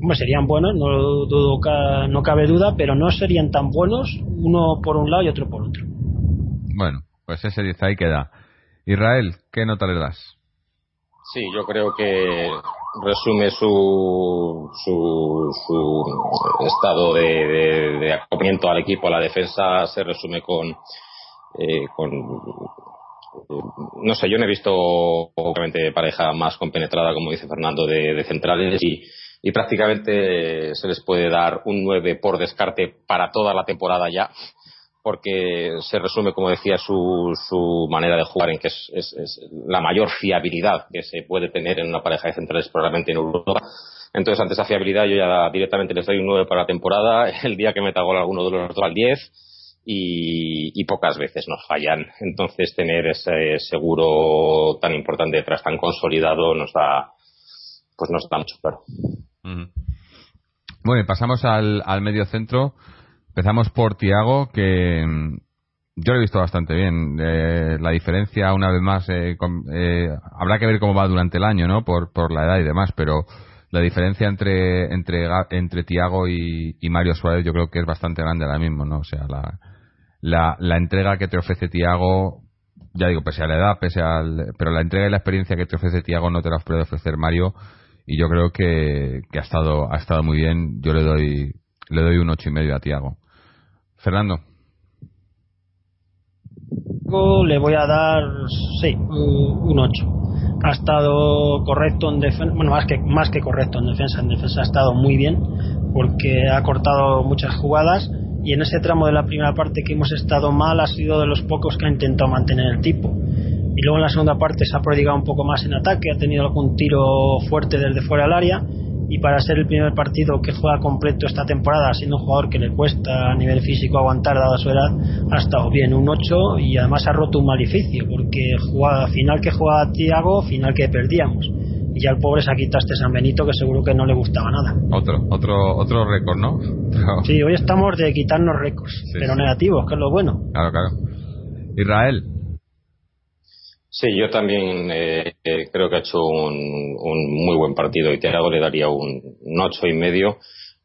bueno, serían buenos, no, dudo, no cabe duda, pero no serían tan buenos uno por un lado y otro por otro. Bueno, pues ese 10 ahí queda. Israel, ¿qué nota le das? Sí, yo creo que resume su, su, estado de, de, acoplamiento al equipo, a la defensa, se resume con, eh, con no sé, yo no he visto obviamente pareja más compenetrada, como dice Fernando, de, de centrales y, y prácticamente se les puede dar un 9 por descarte para toda la temporada ya porque se resume, como decía, su, su manera de jugar en que es, es, la mayor fiabilidad que se puede tener en una pareja de centrales probablemente en Europa. Entonces, ante esa fiabilidad, yo ya directamente les doy un 9 para la temporada. El día que me gol alguno de los dos al 10 y, y, pocas veces nos fallan. Entonces, tener ese seguro tan importante detrás, tan consolidado, nos da, pues nos da mucho claro. Bueno, pasamos al, al medio centro. Empezamos por Tiago, que mm, yo lo he visto bastante bien. Eh, la diferencia, una vez más, eh, eh, habrá que ver cómo va durante el año, ¿no? Por, por la edad y demás, pero la diferencia entre entre entre Tiago y, Mario Suárez yo creo que es bastante grande ahora mismo, ¿no? O sea, la, la, la entrega que te ofrece Tiago, ya digo, pese a la edad, pese al, pero la entrega y la experiencia que te ofrece Tiago no te la puede ofrecer Mario y yo creo que, que ha estado ha estado muy bien. Yo le doy le doy un ocho y medio a Tiago. Fernando. Le voy a dar, sí, un 8. Ha estado correcto en defensa, bueno, más que, más que correcto en defensa. En defensa ha estado muy bien porque ha cortado muchas jugadas y en ese tramo de la primera parte que hemos estado mal ha sido de los pocos que ha intentado mantener el tipo. Y luego en la segunda parte se ha prodigado un poco más en ataque, ha tenido algún tiro fuerte desde fuera del área y para ser el primer partido que juega completo esta temporada, siendo un jugador que le cuesta a nivel físico aguantar dada su edad, ha estado bien, un 8 y además ha roto un maleficio, porque jugada, final que juega Tiago, final que perdíamos. Y ya el pobre se ha quitado este San Benito que seguro que no le gustaba nada. Otro, otro, otro récord, ¿no? Sí, hoy estamos de quitarnos récords, pero negativos, que es lo bueno. Claro, claro. Israel, Sí, yo también eh, eh, creo que ha hecho un, muy buen partido y Thiago le daría un, ocho y medio.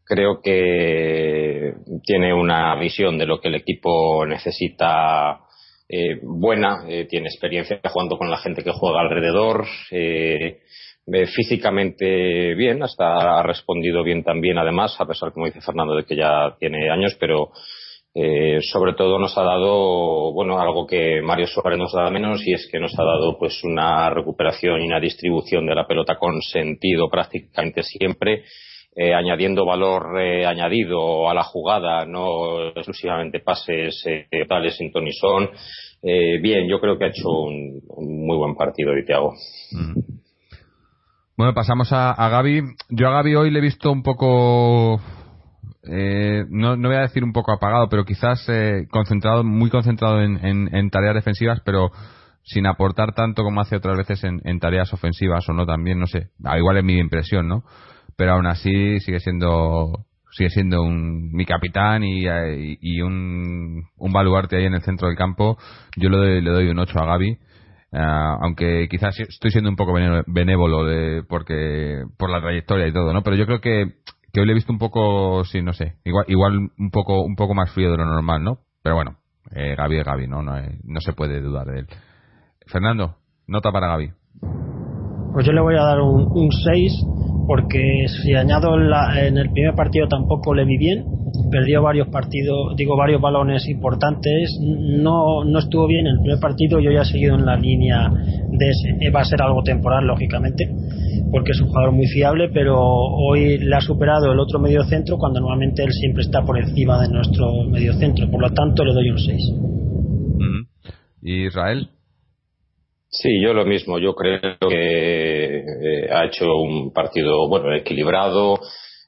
Creo que tiene una visión de lo que el equipo necesita eh, buena, tiene experiencia jugando con la gente que juega alrededor, eh, físicamente bien, hasta ha respondido bien también, además, a pesar, como dice Fernando, de que ya tiene años, pero eh, sobre todo nos ha dado, bueno, algo que Mario Suárez nos da menos y es que nos ha dado pues una recuperación y una distribución de la pelota con sentido prácticamente siempre. Eh, añadiendo valor añadido a la jugada, no exclusivamente pases tales sin Tonison. bien, yo creo que ha hecho un, muy buen partido de. Mm. Bueno, pasamos a, a Gaby. Yo a Gaby hoy le he visto un poco, eh, no, no voy a decir un poco apagado, pero quizás eh, concentrado, muy concentrado en, en, tareas defensivas, pero sin aportar tanto como hace otras veces en, tareas ofensivas o no también, no sé. Ah, igual es mi impresión, ¿no? Pero aún así sigue siendo sigue siendo un, mi capitán y, y, un, un baluarte ahí en el centro del campo. Yo le doy, le doy un 8 a Gaby. Ah, aunque quizás estoy siendo un poco benévolo de, porque por la trayectoria y todo, ¿no? Pero yo creo que, que hoy le he visto un poco, sí, no sé, igual, igual un poco un poco más frío de lo normal, ¿no? Pero bueno, eh, Gaby es Gaby, ¿no? No, no se puede dudar de él. Fernando, nota para Gaby. Pues yo le voy a dar un 6 porque si añado en el primer partido tampoco le vi bien, perdió varios partidos, digo varios balones importantes, no, no estuvo bien en el primer partido, yo ya he seguido en la línea de ese, va a ser algo temporal lógicamente, porque es un jugador muy fiable, pero hoy le ha superado el otro medio centro cuando normalmente él siempre está por encima de nuestro medio centro, por lo tanto le doy un 6. ¿Y Israel? Sí, yo lo mismo. Yo creo que eh, ha hecho un partido bueno equilibrado,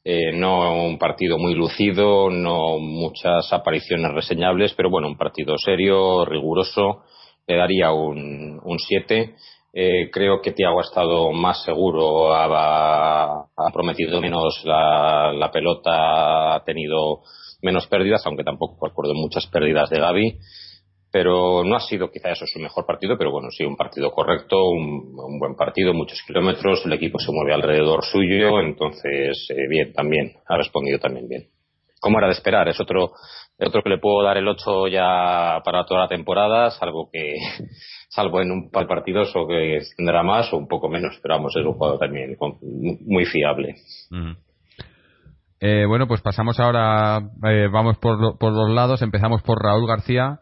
eh, no un partido muy lucido, no muchas apariciones reseñables, pero bueno, un partido serio, riguroso. Le daría un 7. Eh, creo que Tiago ha estado más seguro, ha, prometido menos la, la, pelota, ha tenido menos pérdidas, aunque tampoco recuerdo muchas pérdidas de Gaby pero no ha sido quizá eso su mejor partido, pero bueno, sí, un partido correcto, un, buen partido, muchos kilómetros, el equipo se mueve alrededor suyo, entonces eh, bien, también, ha respondido también bien. Como era de esperar, es otro, otro que le puedo dar el 8 ya para toda la temporada, salvo que, salvo en un par de partidos o que tendrá más o un poco menos, pero vamos, es un jugador también muy fiable. Eh, bueno, pues pasamos ahora, eh, vamos por, por los lados, empezamos por Raúl García,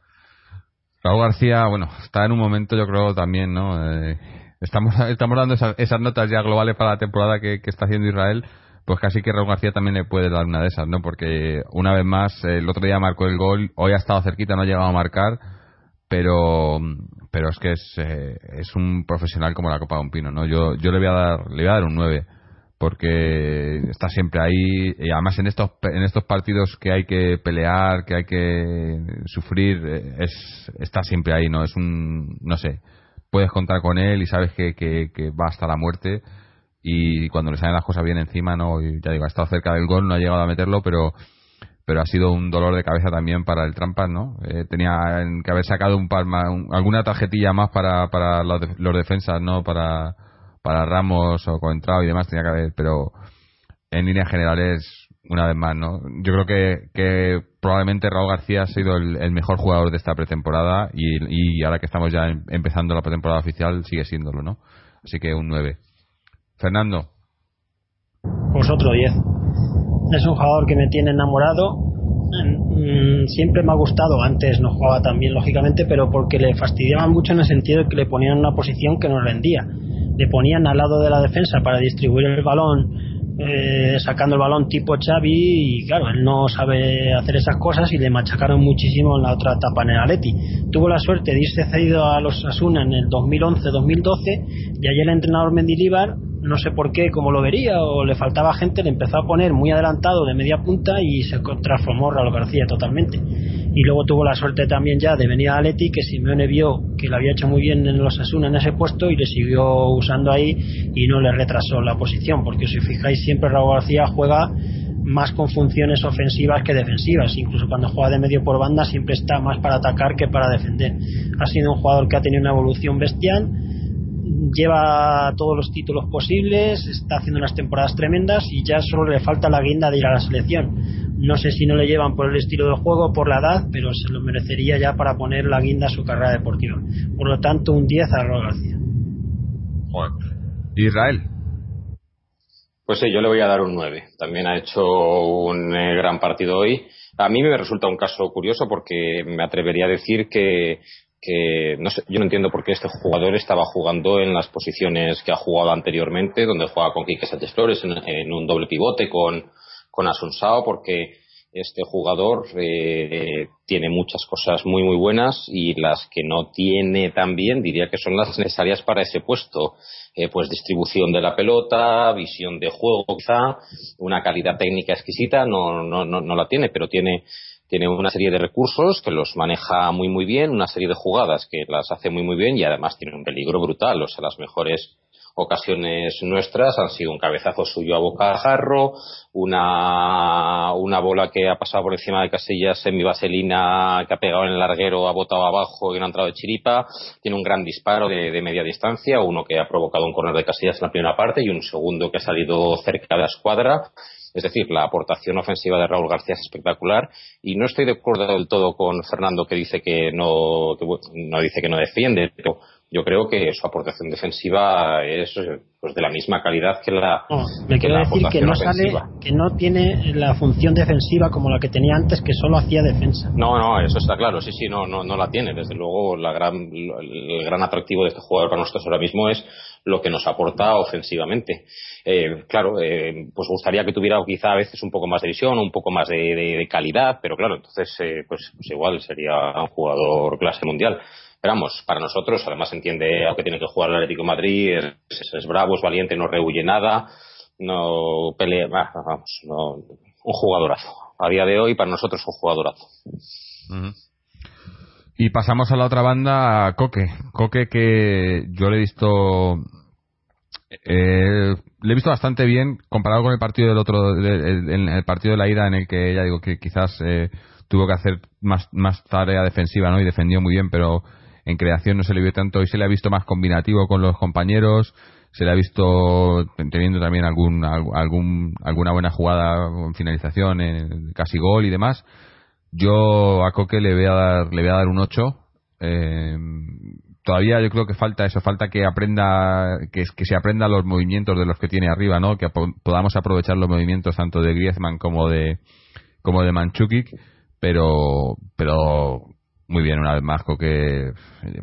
Raúl García, bueno, está en un momento, yo creo también, ¿no? Eh, estamos, estamos dando esas, notas ya globales para la temporada que, está haciendo Israel, pues casi que Raúl García también le puede dar una de esas, ¿no? Porque una vez más, el otro día marcó el gol, hoy ha estado cerquita, no ha llegado a marcar, pero pero es que es, eh, es un profesional como la Copa de un Pino, ¿no? Yo, yo le voy a dar, le voy a dar un 9 porque está siempre ahí y además en estos en estos partidos que hay que pelear que hay que sufrir eh, es está siempre ahí no es un no sé puedes contar con él y sabes que, que, va hasta la muerte y cuando le salen las cosas bien encima no ya digo ha estado cerca del gol no ha llegado a meterlo pero pero ha sido un dolor de cabeza también para el Trampas, ¿no? Eh, tenía que haber sacado un par alguna tarjetilla más para, para los, los defensas, ¿no? Para, para Ramos o Coentrao y demás tenía que haber, pero en líneas generales, una vez más, ¿no? Yo creo que, que probablemente Raúl García ha sido el, mejor jugador de esta pretemporada y, ahora que estamos ya em, empezando la pretemporada oficial sigue siéndolo, ¿no? Así que un 9. Fernando. Pues otro 10. Es un jugador que me tiene enamorado. Mm, siempre me ha gustado, antes no jugaba tan bien lógicamente, pero porque le fastidiaban mucho en el sentido de que le ponían una posición que no rendía le ponían al lado de la defensa para distribuir el balón, eh, sacando el balón tipo Xavi y claro, él no sabe hacer esas cosas y le machacaron muchísimo en la otra etapa en el Atleti. Tuvo la suerte de irse cedido a los Asuna en el 2011-2012 y ayer el entrenador Mendilibar no sé por qué, como lo vería o le faltaba gente, le empezó a poner muy adelantado de media punta y se transformó Raúl García totalmente. Y luego tuvo la suerte también ya de venir a Aleti que Simeone vio que lo había hecho muy bien en los Asuna en ese puesto y le siguió usando ahí y no le retrasó la posición porque si fijáis siempre Raúl García juega más con funciones ofensivas que defensivas. Incluso cuando juega de medio por banda siempre está más para atacar que para defender. Ha sido un jugador que ha tenido una evolución bestial lleva todos los títulos posibles, está haciendo unas temporadas tremendas y ya solo le falta la guinda de ir a la selección. No sé si no le llevan por el estilo del juego, por la edad, pero se lo merecería ya para poner la guinda a su carrera deportiva. Por lo tanto, un 10 a Raúl García. Israel. Pues sí, yo le voy a dar un 9. También ha hecho un eh, gran partido hoy. A mí me resulta un caso curioso porque me atrevería a decir que, no sé, yo no entiendo por qué este jugador estaba jugando en las posiciones que ha jugado anteriormente, donde juega con Quique Sánchez Flores en, un doble pivote con, con Asunsao, porque este jugador eh, tiene muchas cosas muy muy buenas y las que no tiene también diría que son las necesarias para ese puesto. Eh, pues distribución de la pelota visión de juego quizá una calidad técnica exquisita no no no, no la tiene pero tiene tiene una serie de recursos que los maneja muy muy bien una serie de jugadas que las hace muy muy bien y además tiene un peligro brutal o sea las mejores ocasiones nuestras han sido un cabezazo suyo a boca jarro, una, una bola que ha pasado por encima de Casillas vaselina que ha pegado en el larguero, ha botado abajo y no ha entrado de chiripa. Tiene un gran disparo de, media distancia, uno que ha provocado un corner de Casillas en la primera parte y un segundo que ha salido cerca de la escuadra. Es decir, la aportación ofensiva de Raúl García es espectacular y no estoy de acuerdo del todo con Fernando que dice que no, no dice que no defiende, pero yo creo que su aportación defensiva es pues de la misma calidad que la no, me quiero decir que no sale que no tiene la función defensiva como la que tenía antes que solo hacía defensa. No no eso está claro sí sí no no no la tiene. Desde luego la gran el gran atractivo de este jugador para nosotros ahora mismo es lo que nos aporta ofensivamente. Eh, claro eh, pues gustaría que tuviera quizá a veces un poco más de visión un poco más de, calidad pero claro entonces eh, pues, pues igual sería un jugador clase mundial Esperamos, para nosotros, además entiende a que tiene que jugar el Atlético Madrid, es, bravo, es valiente, no rehuye nada, no pelea, vamos, no, un jugadorazo. A día de hoy, para nosotros, un jugadorazo. Y pasamos a la otra banda, Coque. Coque que yo le he visto eh, le he visto bastante bien comparado con el partido del otro en el partido de la ida en el que ya digo que quizás eh, tuvo que hacer más, más tarea defensiva no y defendió muy bien pero en creación no se le vio tanto y se le ha visto más combinativo con los compañeros se le ha visto teniendo también algún, algún alguna buena jugada en finalización en casi gol y demás. Yo a Coque le voy a dar le voy a dar un 8 eh, todavía yo creo que falta eso falta que aprenda que, que se aprenda los movimientos de los que tiene arriba no que podamos aprovechar los movimientos tanto de Griezmann como de como de Manchukic pero pero muy bien una vez más que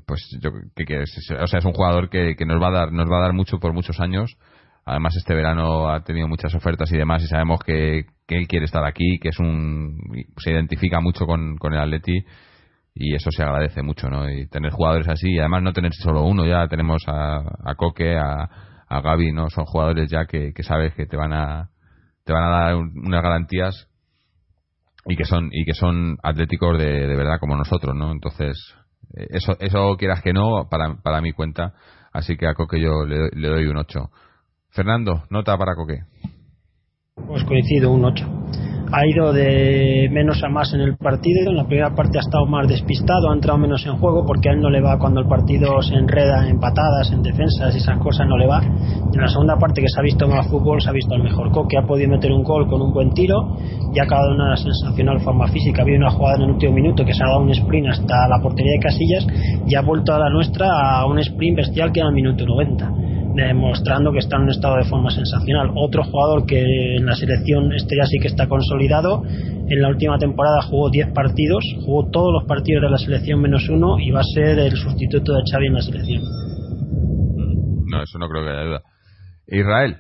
pues yo que, es, o sea es un jugador que, que, nos va a dar nos va a dar mucho por muchos años. Además este verano ha tenido muchas ofertas y demás y sabemos que, que él quiere estar aquí que es un se identifica mucho con, con el Atleti y eso se agradece mucho no y tener jugadores así y además no tener solo uno ya tenemos a, a Coque a, a Gaby no son jugadores ya que, que sabes que te van a te van a dar unas garantías y que son y que son atléticos de, de verdad como nosotros no entonces eh, eso eso quieras que no para, para mi cuenta. Así que a Coque yo le, le doy un 8 Fernando nota para Coque. Pues coincido un 8 ha ido de menos a más en el partido. En la primera parte ha estado más despistado, ha entrado menos en juego porque a él no le va cuando el partido se enreda en patadas, en defensas esas cosas no le va. En la segunda parte que se ha visto más fútbol, se ha visto el mejor. Coque ha podido meter un gol con un buen tiro y ha acabado una sensacional forma física. Había una jugada en el último minuto que se ha dado un sprint hasta la portería de Casillas y ha vuelto a la nuestra a un sprint bestial que era el minuto 90 demostrando que está en un estado de forma sensacional. Otro jugador que en la selección este ya sí que está consolidado, en la última temporada jugó 10 partidos, jugó todos los partidos de la selección menos uno y va a ser el sustituto de Xavi en la selección. No, eso no creo que haya duda. Israel.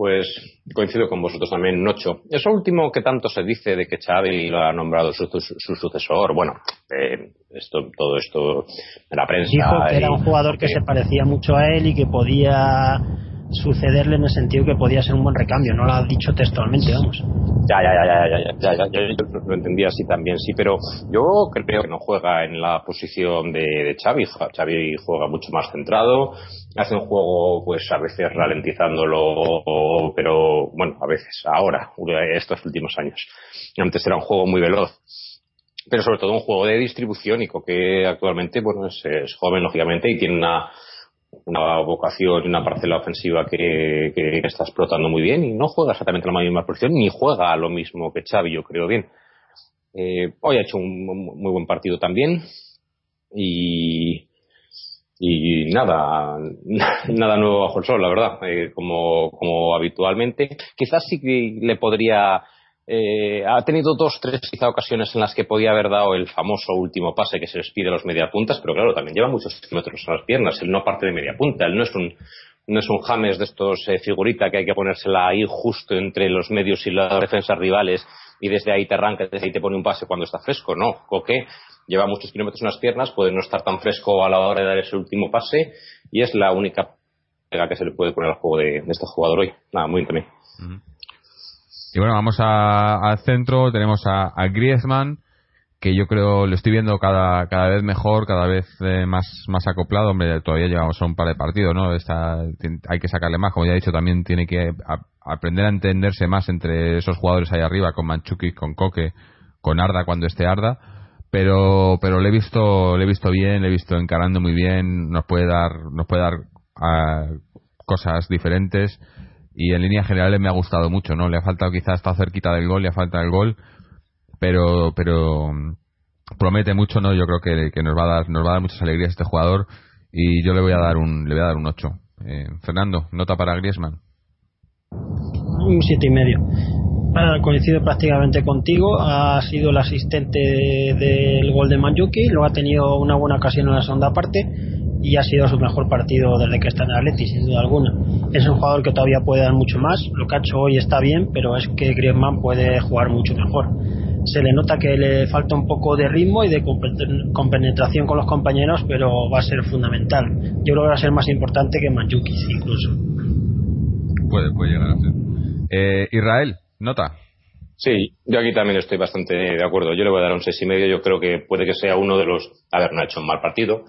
Pues coincido con vosotros también, Nocho. Eso último que tanto se dice de que Xavi lo ha nombrado su, sucesor, bueno, eh, esto, todo esto de la prensa. Dijo que era un jugador que se parecía mucho a él y que podía sucederle en el sentido que podía ser un buen recambio, no lo ha dicho textualmente, vamos. Ya, ya, ya, ya, ya, ya, ya, ya yo lo entendía así también, sí, pero yo creo que no juega en la posición de, de Xavi, Xavi juega mucho más centrado, hace un juego pues a veces ralentizándolo, pero bueno, a veces, ahora, estos últimos años. Antes era un juego muy veloz pero sobre todo un juego de distribución y que actualmente bueno es joven lógicamente y tiene una una vocación y una parcela ofensiva que, está explotando muy bien y no juega exactamente la misma posición ni juega lo mismo que Xavi, yo creo bien. Eh, hoy ha hecho un muy buen partido también y, y nada, nada nuevo bajo el sol, la verdad, eh, como, como habitualmente. Quizás sí que le podría eh, ha tenido dos, tres quizá ocasiones en las que podía haber dado el famoso último pase que se les pide a los mediapuntas, pero claro, también lleva muchos kilómetros a las piernas. Él no parte de media punta, él no es un, no es un James de estos eh, figurita que hay que ponérsela ahí justo entre los medios y las defensas rivales y desde ahí te arranca, desde ahí te pone un pase cuando está fresco. No, Coque lleva muchos kilómetros en las piernas, puede no estar tan fresco a la hora de dar ese último pase y es la única pega que se le puede poner al juego de, este jugador hoy. Nada, muy bien y bueno, vamos al centro, tenemos a, Griezmann, que yo creo lo estoy viendo cada, cada vez mejor, cada vez eh, más, más acoplado. Hombre, todavía llevamos a un par de partidos, ¿no? Hay que sacarle más, como ya he dicho, también tiene que aprender a entenderse más entre esos jugadores ahí arriba, con Manchuki, con Coque, con Arda cuando esté Arda. Pero, pero le he visto, le he visto bien, le he visto encarando muy bien, nos puede dar, nos puede dar ah, cosas diferentes y en líneas generales me ha gustado mucho, ¿no? Le ha faltado quizás estar cerquita del gol, le ha faltado el gol, pero pero mm, promete mucho, ¿no? Yo creo que, que, nos va a dar nos va a dar muchas alegrías este jugador y yo le voy a dar un le voy a dar un 8. Eh, Fernando, nota para Griezmann. Un siete y medio. Ah, coincido prácticamente contigo. Ha sido el asistente del gol de Manjuki, luego ha tenido una buena ocasión en la segunda parte y ha sido su mejor partido desde que está en Atleti, sin duda alguna. Es un jugador que todavía puede dar mucho más. Lo que ha hecho hoy está bien, pero es que Griezmann puede jugar mucho mejor. Se le nota que le falta un poco de ritmo y de compenetración con los compañeros, pero va a ser fundamental. Yo creo que va a ser más importante que Manjukic incluso. Puede, puede llegar a ser. Eh, Israel, nota. Sí, yo aquí también estoy bastante de acuerdo. Yo le voy a dar un seis y medio. Yo creo que puede que sea uno de los. A ver, no ha hecho un mal partido,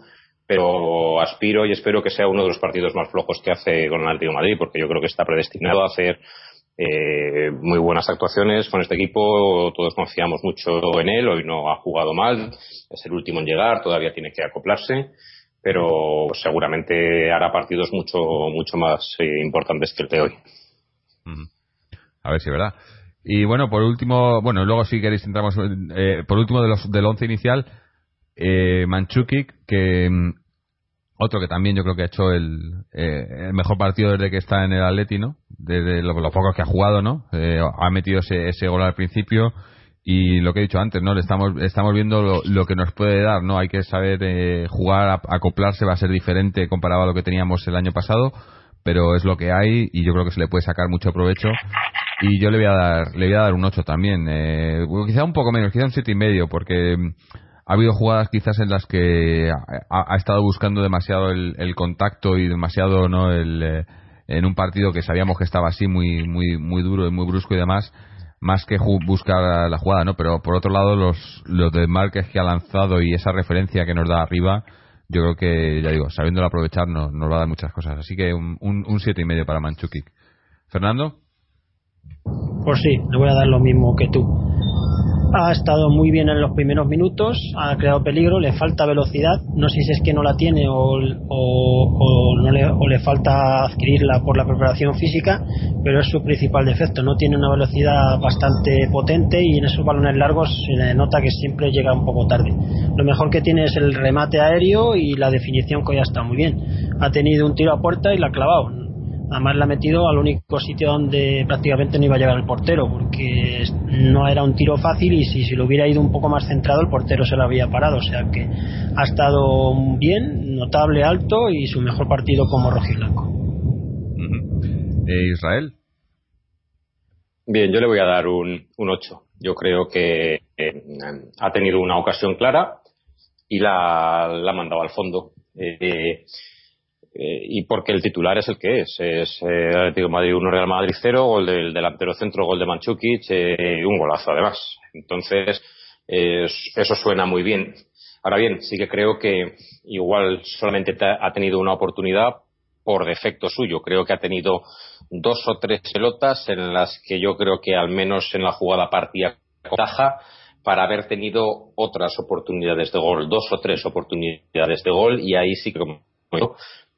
pero aspiro y espero que sea uno de los partidos más flojos que hace con el Atlético Madrid, porque yo creo que está predestinado a hacer eh, muy buenas actuaciones con este equipo. Todos confiamos mucho en él. Hoy no ha jugado mal, es el último en llegar, todavía tiene que acoplarse, pero seguramente hará partidos mucho mucho más eh, importantes que el de hoy. A ver si es verdad. Y bueno, por último, bueno, luego si queréis entramos, eh, por último de los, del once inicial, eh, Manchukik, que mm, otro que también yo creo que ha hecho el, eh, mejor partido desde que está en el Atleti, ¿no? Desde los lo pocos que ha jugado, ¿no? Eh, ha metido ese, ese, gol al principio y lo que he dicho antes, ¿no? Le estamos, estamos viendo lo, que nos puede dar, ¿no? Hay que saber eh, jugar, acoplarse, va a ser diferente comparado a lo que teníamos el año pasado, pero es lo que hay y yo creo que se le puede sacar mucho provecho. Y yo le voy a dar, le voy a dar un 8 también, eh, quizá un poco menos, quizá un siete y medio, porque mm, ha habido jugadas quizás en las que ha, estado buscando demasiado el, contacto y demasiado no el eh, en un partido que sabíamos que estaba así muy muy muy duro y muy brusco y demás más que buscar la jugada no pero por otro lado los los desmarques que ha lanzado y esa referencia que nos da arriba yo creo que ya digo sabiéndolo aprovechar nos, nos va a dar muchas cosas. Así que un, un, siete y medio para Manchukik Fernando. Pues sí le voy a dar lo mismo que tú ha estado muy bien en los primeros minutos, ha creado peligro, le falta velocidad, no sé si es que no la tiene o, no le, o le falta adquirirla por la preparación física, pero es su principal defecto, no tiene una velocidad bastante potente y en esos balones largos se le nota que siempre llega un poco tarde. Lo mejor que tiene es el remate aéreo y la definición que ya está muy bien. Ha tenido un tiro a puerta y la ha clavado Además la ha metido al único sitio donde prácticamente no iba a llegar el portero, porque no era un tiro fácil y si se lo hubiera ido un poco más centrado el portero se lo había parado. O sea que ha estado bien, notable, alto y su mejor partido como rojiblanco. ¿E Israel? Bien, yo le voy a dar un, un 8. Yo creo que eh, ha tenido una ocasión clara y la, la ha mandado al fondo. Eh, eh, y porque el titular es el que es. Es eh, Atlético Madrid 1 Real Madrid 0, gol del delantero centro, gol de Manchukic, eh, un golazo además. Entonces, eso suena muy bien. Ahora bien, sí que creo que igual solamente ha tenido una oportunidad por defecto suyo. Creo que ha tenido dos o tres pelotas en las que yo creo que al menos en la jugada partía taja para haber tenido otras oportunidades de gol, dos o tres oportunidades de gol y ahí sí que como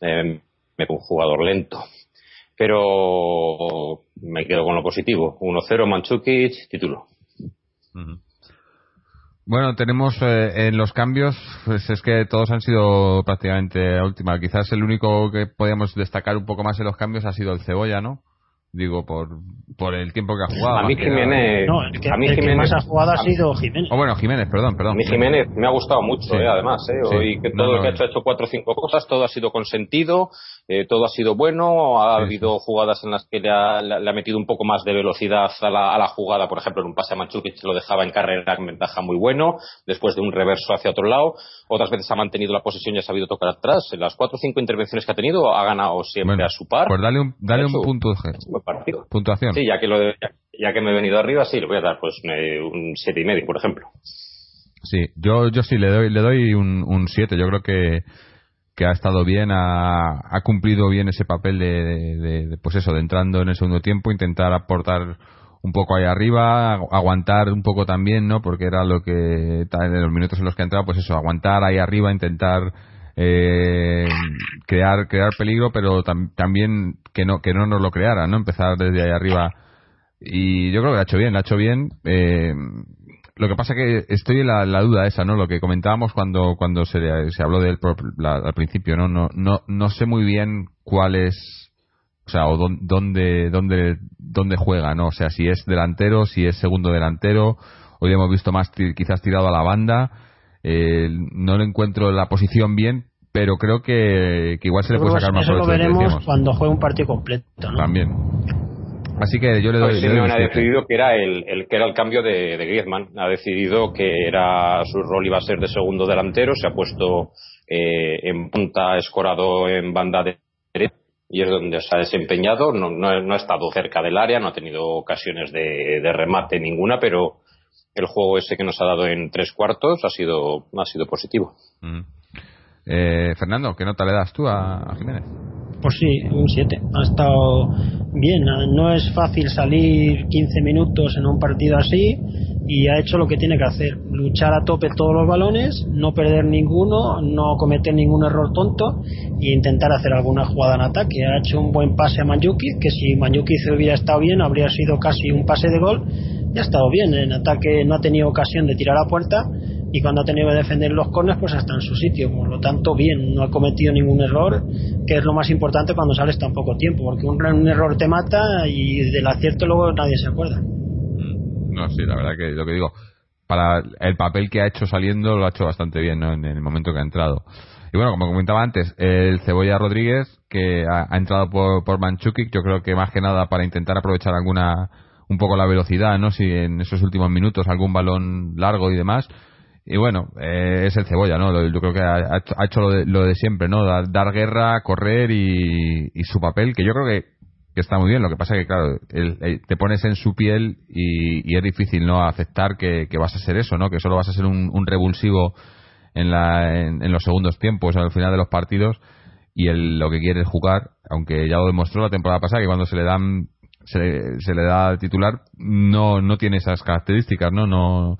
eh, un jugador lento. Pero me quedo con lo positivo. 1-0 Manchukic, título. Bueno, tenemos eh, en los cambios, pues es que todos han sido prácticamente a última. Quizás el único que podíamos destacar un poco más en los cambios ha sido el Cebolla, ¿no? Digo, por, por el tiempo que ha jugado. A mí Jiménez. No, el que, a mí el Jiménez, que más ha jugado ha sido Jiménez. Oh, bueno, Jiménez, perdón, perdón. A mí Jiménez me ha gustado mucho, eh, además. Eh, sí. Hoy que todo no, no, que ha hecho ha hecho cuatro o cinco cosas, todo ha sido consentido, eh, todo ha sido bueno. Ha sí, habido jugadas en las que le ha, le ha, metido un poco más de velocidad a la, a la jugada. Por ejemplo, en un pase a Manchukic lo dejaba en carrera con ventaja muy bueno, después de un reverso hacia otro lado. Otras veces ha mantenido la posesión y ha sabido tocar atrás. En las cuatro o cinco intervenciones que ha tenido, ha ganado siempre bueno, a su par. Pues dale un, dale un punto. Puntuación. Sí, ya que, lo de, ya, ya, que me he venido arriba, sí, le voy a dar pues eh, un siete y medio, por ejemplo. Sí, yo, yo sí le doy, le doy un 7. Yo creo que, que ha estado bien, ha, ha cumplido bien ese papel de, de, de, pues eso, de entrando en el segundo tiempo, intentar aportar un poco ahí arriba, aguantar un poco también, ¿no? Porque era lo que, en los minutos en los que ha entrado, pues eso, aguantar ahí arriba, intentar eh, crear crear peligro pero tam, también que no que no nos lo creara no empezar desde ahí arriba y yo creo que ha hecho bien ha hecho bien eh, lo que pasa que estoy en la, la, duda esa no lo que comentábamos cuando cuando se, se habló de él la, al principio no no no no sé muy bien cuál es o sea o dónde dónde dónde juega no o sea si es delantero si es segundo delantero hoy hemos visto más quizás tirado a la banda eh, no le encuentro la posición bien, pero creo que, que igual se le puede sacar más Eso lo veremos cuando juegue un partido completo. ¿no? También. Así que yo le doy. Sí, ha decidido que era el, el, que era el cambio de, de, Griezmann. Ha decidido que era su rol iba a ser de segundo delantero. Se ha puesto eh, en punta, escorado en banda de derecha y es donde se ha desempeñado. No, no, no, ha estado cerca del área, no ha tenido ocasiones de, de remate ninguna, pero el juego ese que nos ha dado en tres cuartos ha sido, ha sido positivo. Mm. Eh, Fernando, ¿qué nota le das tú a, a Jiménez? Pues sí, un 7. Ha estado bien. No es fácil salir 15 minutos en un partido así y ha hecho lo que tiene que hacer. Luchar a tope todos los balones, no perder ninguno, no cometer ningún error tonto e intentar hacer alguna jugada en ataque. Ha hecho un buen pase a Manyuki, que si Manyuki hubiera estado bien habría sido casi un pase de gol ya ha estado bien. En ataque no ha tenido ocasión de tirar a puerta y cuando ha tenido que defender los corners, pues está en su sitio. Por lo tanto, bien, no ha cometido ningún error, que es lo más importante cuando sales tan poco tiempo, porque un, error te mata y del acierto luego nadie se acuerda. No, sí, la verdad que lo que digo, para el papel que ha hecho saliendo lo ha hecho bastante bien ¿no? en el momento que ha entrado. Y bueno, como comentaba antes, el Cebolla Rodríguez, que ha, ha entrado por, por Manchukic, yo creo que más que nada para intentar aprovechar alguna un poco la velocidad, ¿no? Si en esos últimos minutos algún balón largo y demás. Y bueno, eh, es el cebolla, ¿no? Yo creo que ha, hecho lo de, lo de, siempre, ¿no? Dar, guerra, correr y, y, su papel, que yo creo que, que, está muy bien. Lo que pasa que, claro, el, te pones en su piel y, y es difícil, ¿no? Aceptar que, que, vas a ser eso, ¿no? Que solo vas a ser un, revulsivo en, la, en, los segundos tiempos, al final de los partidos. Y el, lo que quiere es jugar, aunque ya lo demostró la temporada pasada, que cuando se le dan se, se le da titular no no tiene esas características no no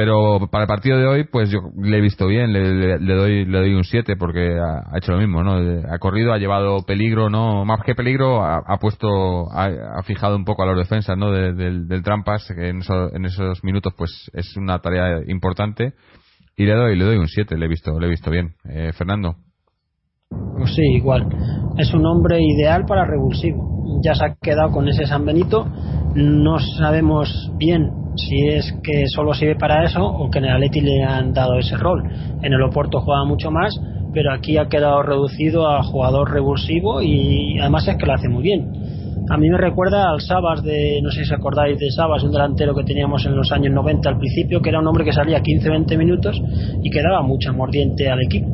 pero para el partido de hoy pues yo le he visto bien le, le, doy le doy un 7 porque ha, hecho lo mismo no ha corrido ha llevado peligro no más que peligro ha, puesto ha, ha, fijado un poco a los defensas no de, de, del trampas que en esos minutos pues es una tarea importante y le doy le doy un 7 le he visto le he visto bien eh, Fernando pues sí, igual. Es un hombre ideal para revulsivo. Ya se ha quedado con ese San Benito. No sabemos bien si es que solo sirve para eso o que en el Atleti le han dado ese rol. En el Oporto juega mucho más, pero aquí ha quedado reducido a jugador revulsivo y además es que lo hace muy bien. A mí me recuerda al Sabas de, no sé si acordáis de Sabas, un delantero que teníamos en los años 90 al principio, que era un hombre que salía 15-20 minutos y que daba mucha mordiente al equipo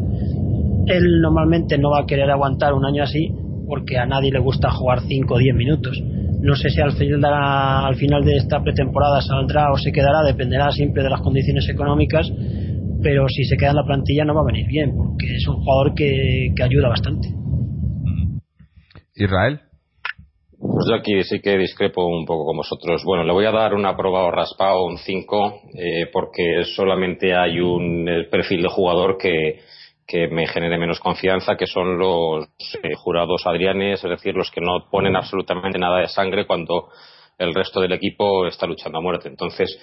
él normalmente no va a querer aguantar un año así porque a nadie le gusta jugar 5 o 10 minutos. No sé si al final, de la, al final de esta pretemporada saldrá o se quedará, dependerá siempre de las condiciones económicas, pero si se queda en la plantilla no va a venir bien, porque es un jugador que, que ayuda bastante. Israel. Pues yo aquí sí que discrepo un poco con vosotros. Bueno, le voy a dar un aprobado raspado, un 5, eh, porque solamente hay un perfil de jugador que, que me genere menos confianza, que son los eh, jurados adrianes, es decir, los que no ponen absolutamente nada de sangre cuando el resto del equipo está luchando a muerte. Entonces,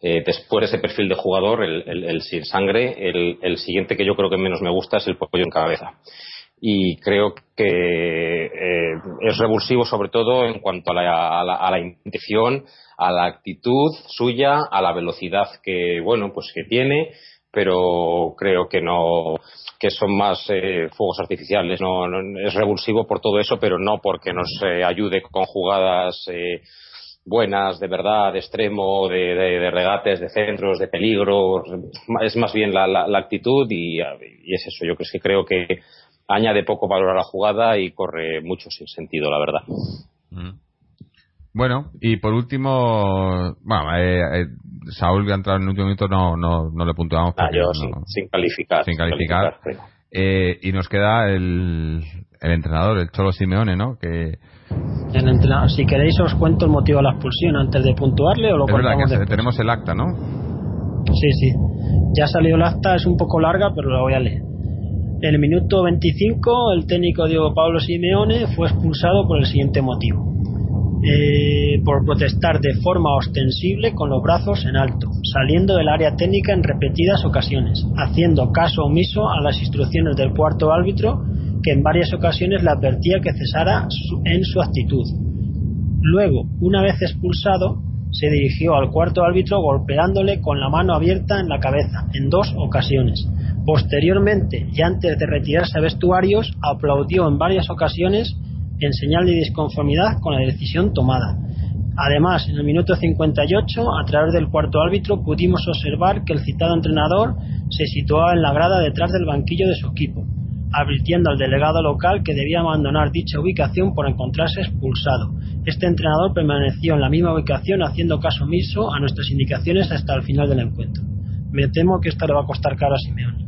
eh, después de ese perfil de jugador, el, sin sangre, el, siguiente que yo creo que menos me gusta es el pollo en cabeza. Y creo que eh, es revulsivo sobre todo en cuanto a la, a, la, intención, a la actitud suya, a la velocidad que, bueno, pues que tiene, pero creo que no, que son más eh, fuegos artificiales. No, es revulsivo por todo eso, pero no porque nos ayude con jugadas buenas, de verdad, de extremo, de, regates, de centros, de peligro. Es más bien la, actitud y, es eso. Yo creo que creo que añade poco valor a la jugada y corre mucho sin sentido, la verdad. Mm. Bueno, y por último, bueno, eh, eh, Saúl que ha entrado en el último minuto no, no, no le puntuamos. Ah, yo sin, calificar. Sin calificar. Eh, y nos queda el, el entrenador, el Cholo Simeone, ¿no? Que si queréis os cuento el motivo de la expulsión antes de puntuarle o lo Es verdad que tenemos el acta, ¿no? Sí, sí. Ya ha salido el acta, es un poco larga, pero la voy a leer. En el minuto 25, el técnico Diego Pablo Simeone fue expulsado por el siguiente motivo. Eh, por protestar de forma ostensible con los brazos en alto, saliendo del área técnica en repetidas ocasiones, haciendo caso omiso a las instrucciones del cuarto árbitro que en varias ocasiones le advertía que cesara en su actitud. Luego, una vez expulsado, se dirigió al cuarto árbitro golpeándole con la mano abierta en la cabeza en dos ocasiones. Posteriormente, y antes de retirarse a vestuarios, aplaudió en varias ocasiones en señal de disconformidad con la decisión tomada. Además, en el minuto 58, a través del cuarto árbitro, pudimos observar que el citado entrenador se situaba en la grada detrás del banquillo de su equipo, advirtiendo al delegado local que debía abandonar dicha ubicación por encontrarse expulsado. Este entrenador permaneció en la misma ubicación haciendo caso omiso a nuestras indicaciones hasta el final del encuentro. Me temo que esto le va a costar caro a Simeone.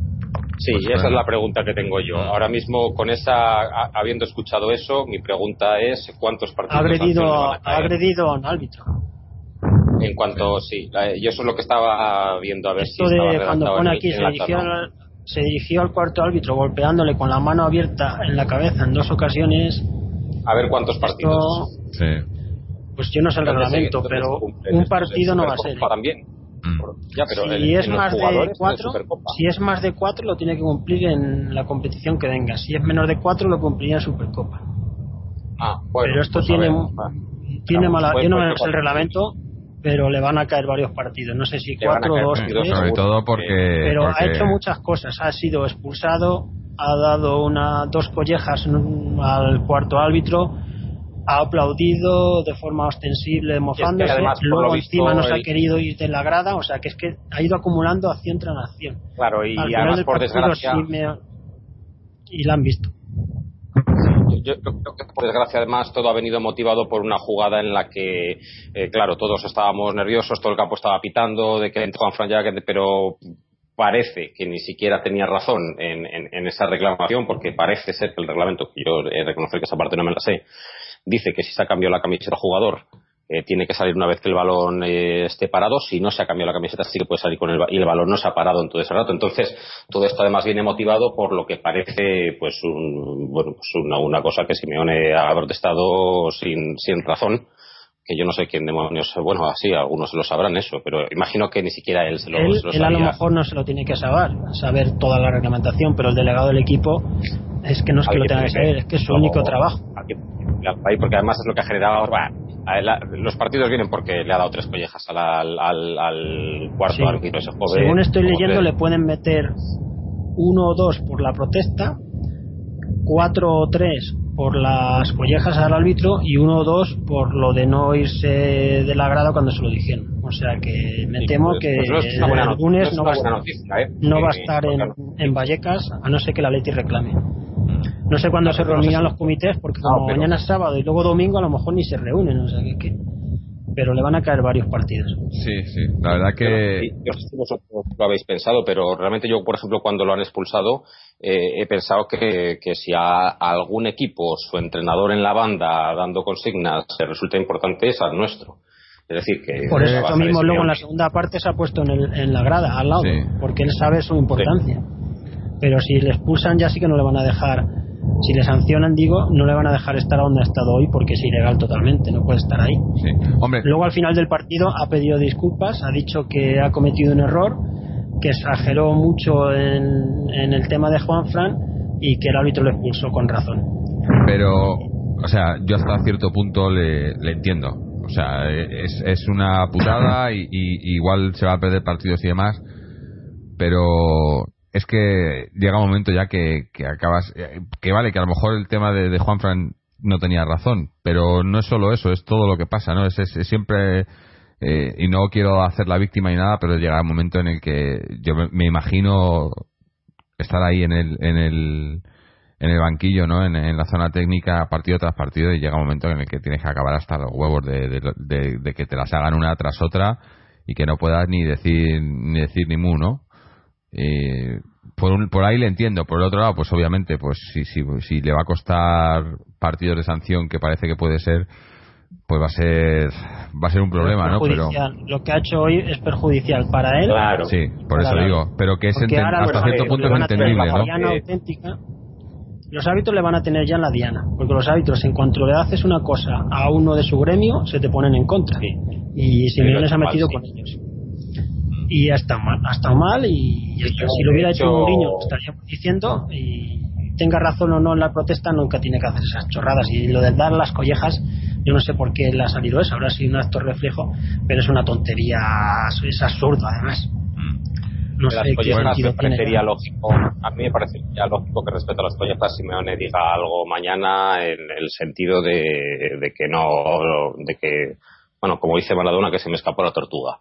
Sí, esa es la pregunta que tengo yo. Ahora mismo, con esa, habiendo escuchado eso, mi pregunta es cuántos partidos ha agredido, ha agredido a un árbitro. En cuanto, sí, yo eso es lo que estaba viendo a ver si estaba cuando pone aquí se dirigió, se dirigió al cuarto árbitro golpeándole con la mano abierta en la cabeza en dos ocasiones. A ver cuántos partidos. Sí. Pues yo no sé el reglamento, pero un partido no va a ser. ¿eh? También. Ya, pero si es más de cuatro, si es más de cuatro lo tiene que cumplir en la competición que venga. Si es menos de cuatro lo cumpliría en Supercopa. Ah, bueno, pero esto pues tiene, tiene mala. Yo no sé el reglamento, pero le van a caer varios partidos. No sé si cuatro o dos, Sobre todo porque. Pero ha hecho muchas cosas. Ha sido expulsado, ha dado una dos collejas al cuarto árbitro, ha aplaudido de forma ostensible, mofándose. luego encima no se ha querido ir de la grada. O sea que es que ha ido acumulando acción tras acción. Claro, y además por desgracia. Y la han visto yo creo que por desgracia además todo ha venido motivado por una jugada en la que, eh, claro, todos estábamos nerviosos, todo el campo estaba pitando de que Juan Fran pero parece que ni siquiera tenía razón en, en, esa reclamación, porque parece ser que el reglamento, que yo he reconocer que esa parte no me la sé, dice que si se ha cambiado la camiseta jugador eh, tiene que salir una vez que el balón eh, esté parado. Si no se ha cambiado la camiseta, sí que puede salir con el y el balón no se ha parado en todo ese rato. Entonces, todo esto además viene motivado por lo que parece pues, un, bueno, pues una, una, cosa que Simeone ha protestado sin, sin razón que yo no sé quién demonios, bueno, así algunos lo sabrán eso, pero imagino que ni siquiera él se lo, él, él a lo mejor no se lo tiene que saber, saber toda la reglamentación, pero el delegado del equipo es que no es que lo tenga que saber, es que es su único trabajo. porque además es lo que ha generado, los partidos vienen porque le ha dado tres collejas al, al, cuarto árbitro ese joven. Según estoy leyendo, le pueden meter uno o dos por la protesta, cuatro o tres por las collejas al árbitro y uno o dos por lo de no irse de la grada cuando se lo dijeron. O sea que me temo pues, que pues el lunes no, va, a estar en, en Vallecas a no ser que la Leti reclame. No sé cuándo se reunirán los comités, porque como mañana es sábado y luego domingo, a lo mejor ni se reúnen. O sea que, pero le van a caer varios partidos. Sí, sí, la verdad que. Yo sé si vosotros lo habéis pensado, pero realmente yo, por ejemplo, cuando lo han expulsado, eh, he pensado que, que si a, algún equipo, su entrenador en la banda dando consignas, se resulta importante, es al nuestro. Es decir, que. Por eso mismo, luego en la segunda parte se ha puesto en, el, en la grada, al lado, porque él sabe su importancia. Pero si le expulsan, ya sí que no le van a dejar Si le sancionan, digo, no le van a dejar estar donde ha estado hoy porque es ilegal totalmente, no puede estar ahí. Hombre. Luego al final del partido ha pedido disculpas, ha dicho que ha cometido un error, que exageró mucho en, en el tema de Juan Fran y que el árbitro lo expulsó con razón. Pero, o sea, yo hasta cierto punto le, le entiendo. O sea, es, es una putada y, y, igual se va a perder partidos y demás, pero es que llega un momento ya que, que acabas, que vale, que a lo mejor el tema de, de Juan Fran no tenía razón, pero no es solo eso, es todo lo que pasa, ¿no? Es, es, siempre, eh, y no quiero hacer la víctima ni nada, pero llega un momento en el que yo me, imagino estar ahí en el, en el, en el banquillo, ¿no? En, en, la zona técnica, partido tras partido, y llega un momento en el que tienes que acabar hasta los huevos de, de, de, de que te las hagan una tras otra y que no puedas ni decir ni decir ni mu, ¿no? Eh, por, un, por ahí le entiendo. Por el otro lado, pues obviamente, pues si, si, si le va a costar partidos de sanción, que parece que puede ser, pues va a ser va a ser un problema, ¿no? Pero lo que ha hecho hoy es perjudicial para él. Claro. Sí, por eso digo. Pero que es hasta cierto punto es entendible, ¿no? Auténtica, los hábitos le van a tener ya en la diana, porque los hábitos, en cuanto le haces una cosa a uno de su gremio, se te ponen en contra. Sí. Y Simeone se ha metido sí. con ellos y ha estado mal, ha estado mal y, y si lo hubiera hecho, hecho Mourinho estaríamos diciendo y tenga razón o no en la protesta nunca tiene que hacer esas chorradas. Y lo de dar las collejas yo no sé por qué le ha salido eso habrá sido un acto reflejo pero es una tontería es absurdo además. No de sé las collejas me parecería lógico a mí me parecería lógico que respecto a las collejas Simeone diga algo mañana en el sentido de, de que no de que bueno como dice Maradona que se me escapó la tortuga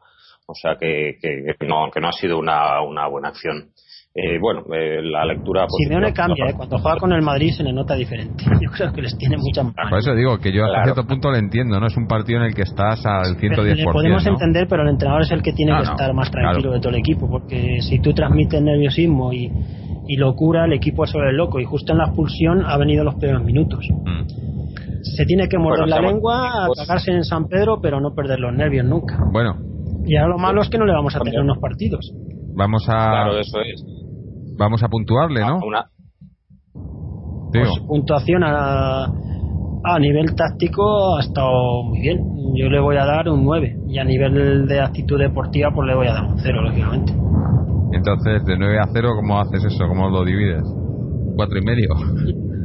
o sea que, que, que, no, que no ha sido una, una buena acción. Eh, bueno, eh, la lectura. Simeone cambia, eh, cuando juega con el Madrid se le nota diferente. Yo creo que les tiene mucha más. Por eso digo que yo hasta claro. cierto punto lo entiendo, ¿no? Es un partido en el que estás al 110%. Pero le podemos ¿no? entender, pero el entrenador es el que tiene Ah, que no, estar más tranquilo claro. de todo el equipo, porque si tú transmites nerviosismo y, y locura, el equipo es sobre el loco. Y justo en la expulsión ha venido los primeros minutos. Mm. Se tiene que morder Bueno, la lengua, pues- cagarse en San Pedro, pero no perder los nervios nunca. Bueno, Y ahora lo malo es que no le vamos a tener unos partidos. vamos a Claro, eso es. vamos a puntuarle, ¿no? Una, Pues puntuación a, a nivel táctico ha estado muy bien. Yo le voy a dar un 9. Y a nivel de actitud deportiva, pues le voy a dar un 0, lógicamente. entonces de 9 a 0, ¿cómo haces eso? ¿Cómo lo divides? ¿Cuatro y medio?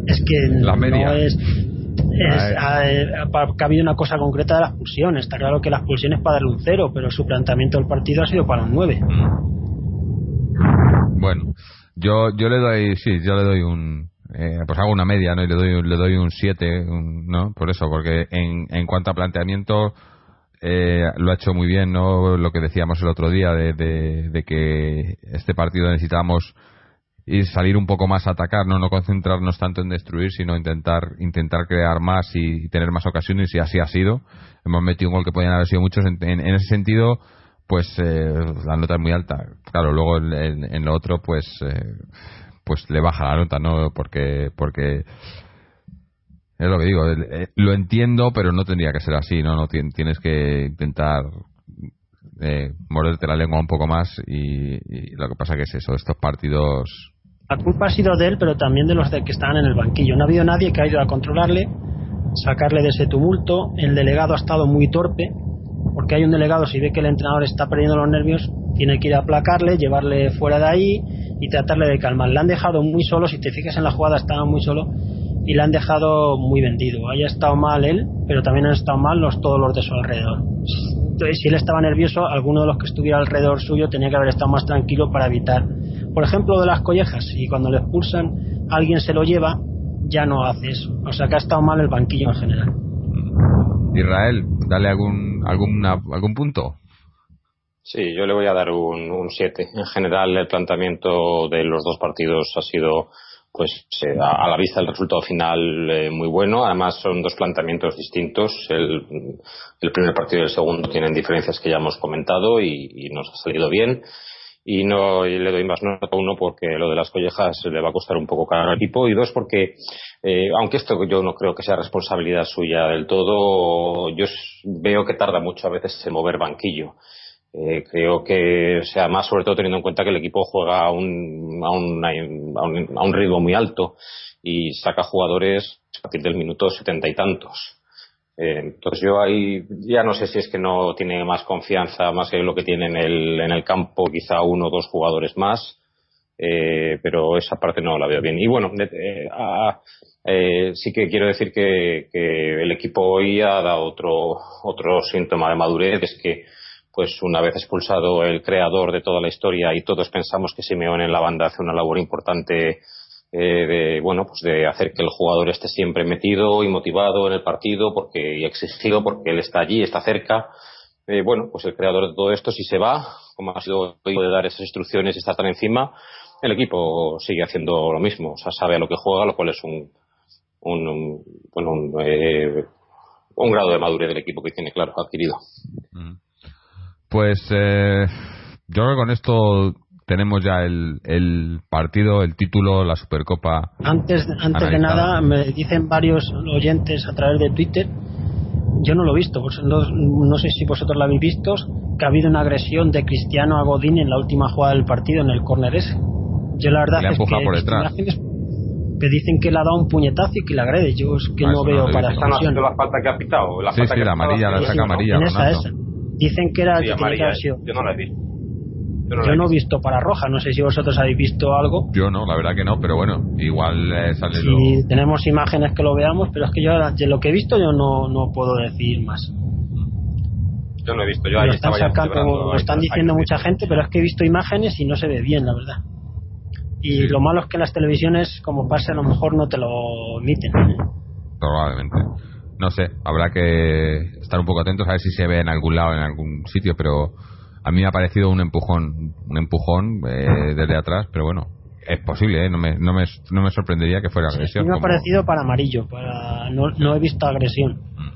Es que La media. no es. Es ha, ha- ha habido una cosa concreta de la expulsión. Está claro que la expulsión es para darle un 0, pero su planteamiento del partido ha sido para un 9. Bueno, yo yo le doy, sí, yo le doy un eh, pues hago una media, ¿no? Y le doy le doy un 7, ¿no? Por eso, porque en, en cuanto a planteamiento eh, lo ha hecho muy bien, ¿no? Lo que decíamos el otro día de, de, de que este partido necesitamos ir salir un poco más a atacar, no no concentrarnos tanto en destruir, sino intentar intentar crear más y, tener más ocasiones y así ha sido. Hemos metido un gol que podían haber sido muchos. En, en- ese sentido, pues eh, la nota es muy alta. Claro, luego en, lo otro, pues eh, pues le baja la nota, ¿no? Porque porque es lo que digo. eh, lo entiendo, pero no tendría que ser así, ¿no? no tien- tienes que intentar eh, morderte la lengua un poco más y, y lo que pasa que es eso, estos partidos La culpa ha sido de él, pero también de los de que estaban en el banquillo. No ha habido nadie que ha ido a controlarle, sacarle de ese tumulto. El delegado ha estado muy torpe, porque hay un delegado, si ve que el entrenador está perdiendo los nervios, tiene que ir a aplacarle, llevarle fuera de ahí y tratarle de calmar. Le han dejado muy solo, si te fijas en la jugada, estaba muy solo y le han dejado muy vendido. Haya estado mal él, pero también han estado mal los, todos los de su alrededor. Entonces, si él estaba nervioso, alguno de los que estuviera alrededor suyo tenía que haber estado más tranquilo para evitar. Por ejemplo, de las collejas, y cuando le expulsan, alguien se lo lleva, ya no hace eso. O sea que ha estado mal el banquillo en general. Israel, dale algún alguna, algún punto. Sí, yo le voy a dar un 7. En general, el planteamiento de los dos partidos ha sido, pues, eh, a, a la vista del resultado final eh, muy bueno. Además, son dos planteamientos distintos. El, el primer partido y el segundo tienen diferencias que ya hemos comentado y, y nos ha salido bien. Y no le doy más nota a uno porque lo de las collejas le va a costar un poco caro al equipo y dos porque eh, aunque esto yo no creo que sea responsabilidad suya del todo yo veo que tarda mucho a veces en mover banquillo Eh, creo que, o sea, más sobre todo teniendo en cuenta que el equipo juega a un, a un, a un, ritmo muy alto y saca jugadores a partir del minuto setenta y tantos. Eh, entonces yo ahí ya no sé si es que no tiene más confianza más que lo que tiene en el, en el campo, quizá uno o dos jugadores más, eh, pero esa parte no la veo bien. Y bueno, eh, sí que quiero decir que, que, el equipo hoy ha dado otro, otro síntoma de madurez, es que pues una vez expulsado el creador de toda la historia y todos pensamos que Simeone en la banda hace una labor importante eh, de bueno pues de hacer que el jugador esté siempre metido y motivado en el partido porque y exigido porque él está allí está cerca. Eh, bueno pues el creador de todo esto si se va como ha sido de dar esas instrucciones y estar tan encima el equipo sigue haciendo lo mismo. O sea sabe a lo que juega lo cual es un un, bueno, un, eh, un grado de madurez del equipo que tiene claro adquirido. Pues eh, yo creo que con esto tenemos ya el, el partido, el título, la Supercopa. Antes, antes de nada, me dicen varios oyentes a través de Twitter, yo no lo he visto, pues no, no, sé si vosotros lo habéis visto, que ha habido una agresión de Cristiano a Godín en la última jugada del partido en el córner ese. Yo la verdad es que por detrás. que dicen que le ha dado un puñetazo y que le agrede. Yo es que ah, no veo para esta la falta que ha pitado. La sí, sí, la amarilla, la saca amarilla. esa, esa. Dicen que era el que tenía que Yo no la Yo no, he visto para roja, no sé si vosotros habéis visto algo. Yo no, la verdad que no, pero bueno, igual eh, sale Si tenemos imágenes que lo veamos, pero es que yo de lo que he visto yo no, no puedo decir más. Yo no he visto, yo ahí están, sacando, lo están diciendo mucha gente, pero es que he visto imágenes y no se ve bien, la verdad. Y lo malo es que las televisiones, como pasa, a lo mejor no te lo emiten. Probablemente no sé, habrá que estar un poco atentos a ver si se ve en algún lado, en algún sitio, pero a mí me ha parecido un empujón, un empujón eh, desde atrás, pero bueno, es posible, ¿eh? no, me, no, me, no me sorprendería que fuera agresión. me ha parecido para amarillo, para, no, no he visto agresión. Mm.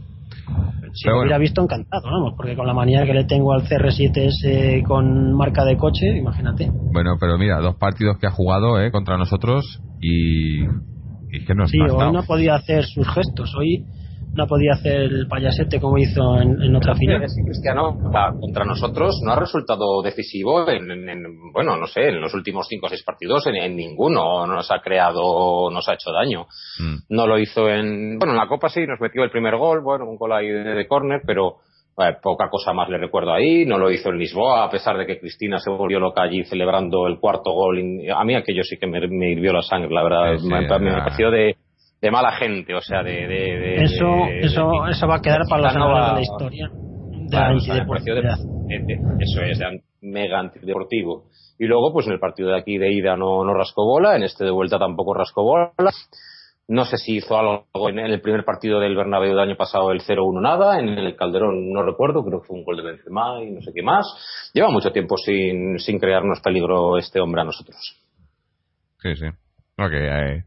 Si lo hubiera visto, encantado, vamos, porque con la manía que le tengo al CR7S con marca de coche, imagínate. Bueno, pero mira, dos partidos que ha jugado ¿eh? contra nosotros y, y que no Sí, hoy no podía hacer sus gestos. Hoy no podía hacer el payasete como hizo en, otra final. Cristiano contra nosotros no ha resultado decisivo en, bueno, no sé, en los últimos cinco o seis partidos, en, ninguno nos ha creado, nos ha hecho daño. Mm. No lo hizo en, bueno, en la Copa sí, nos metió el primer gol, bueno, un gol ahí de, córner, pero eh, poca cosa más le recuerdo ahí. No lo hizo en Lisboa, a pesar de que Cristina se volvió loca allí celebrando el cuarto gol. A mí aquello sí que me, hirvió la sangre, la verdad. me, me pareció de de mala gente, o sea, de... de, eso eso eso va a quedar para los anales de la historia. De eso es, de mega antideportivo. Y luego, pues en el partido de aquí de ida no, no rascó bola, en este de vuelta tampoco rascó bola. No sé si hizo algo en el primer partido del Bernabéu del año pasado, el 0-1 nada, en el Calderón no recuerdo, creo que fue un gol de Benzema y no sé qué más. Lleva mucho tiempo sin, sin crearnos peligro este hombre a nosotros. Sí, sí que eh,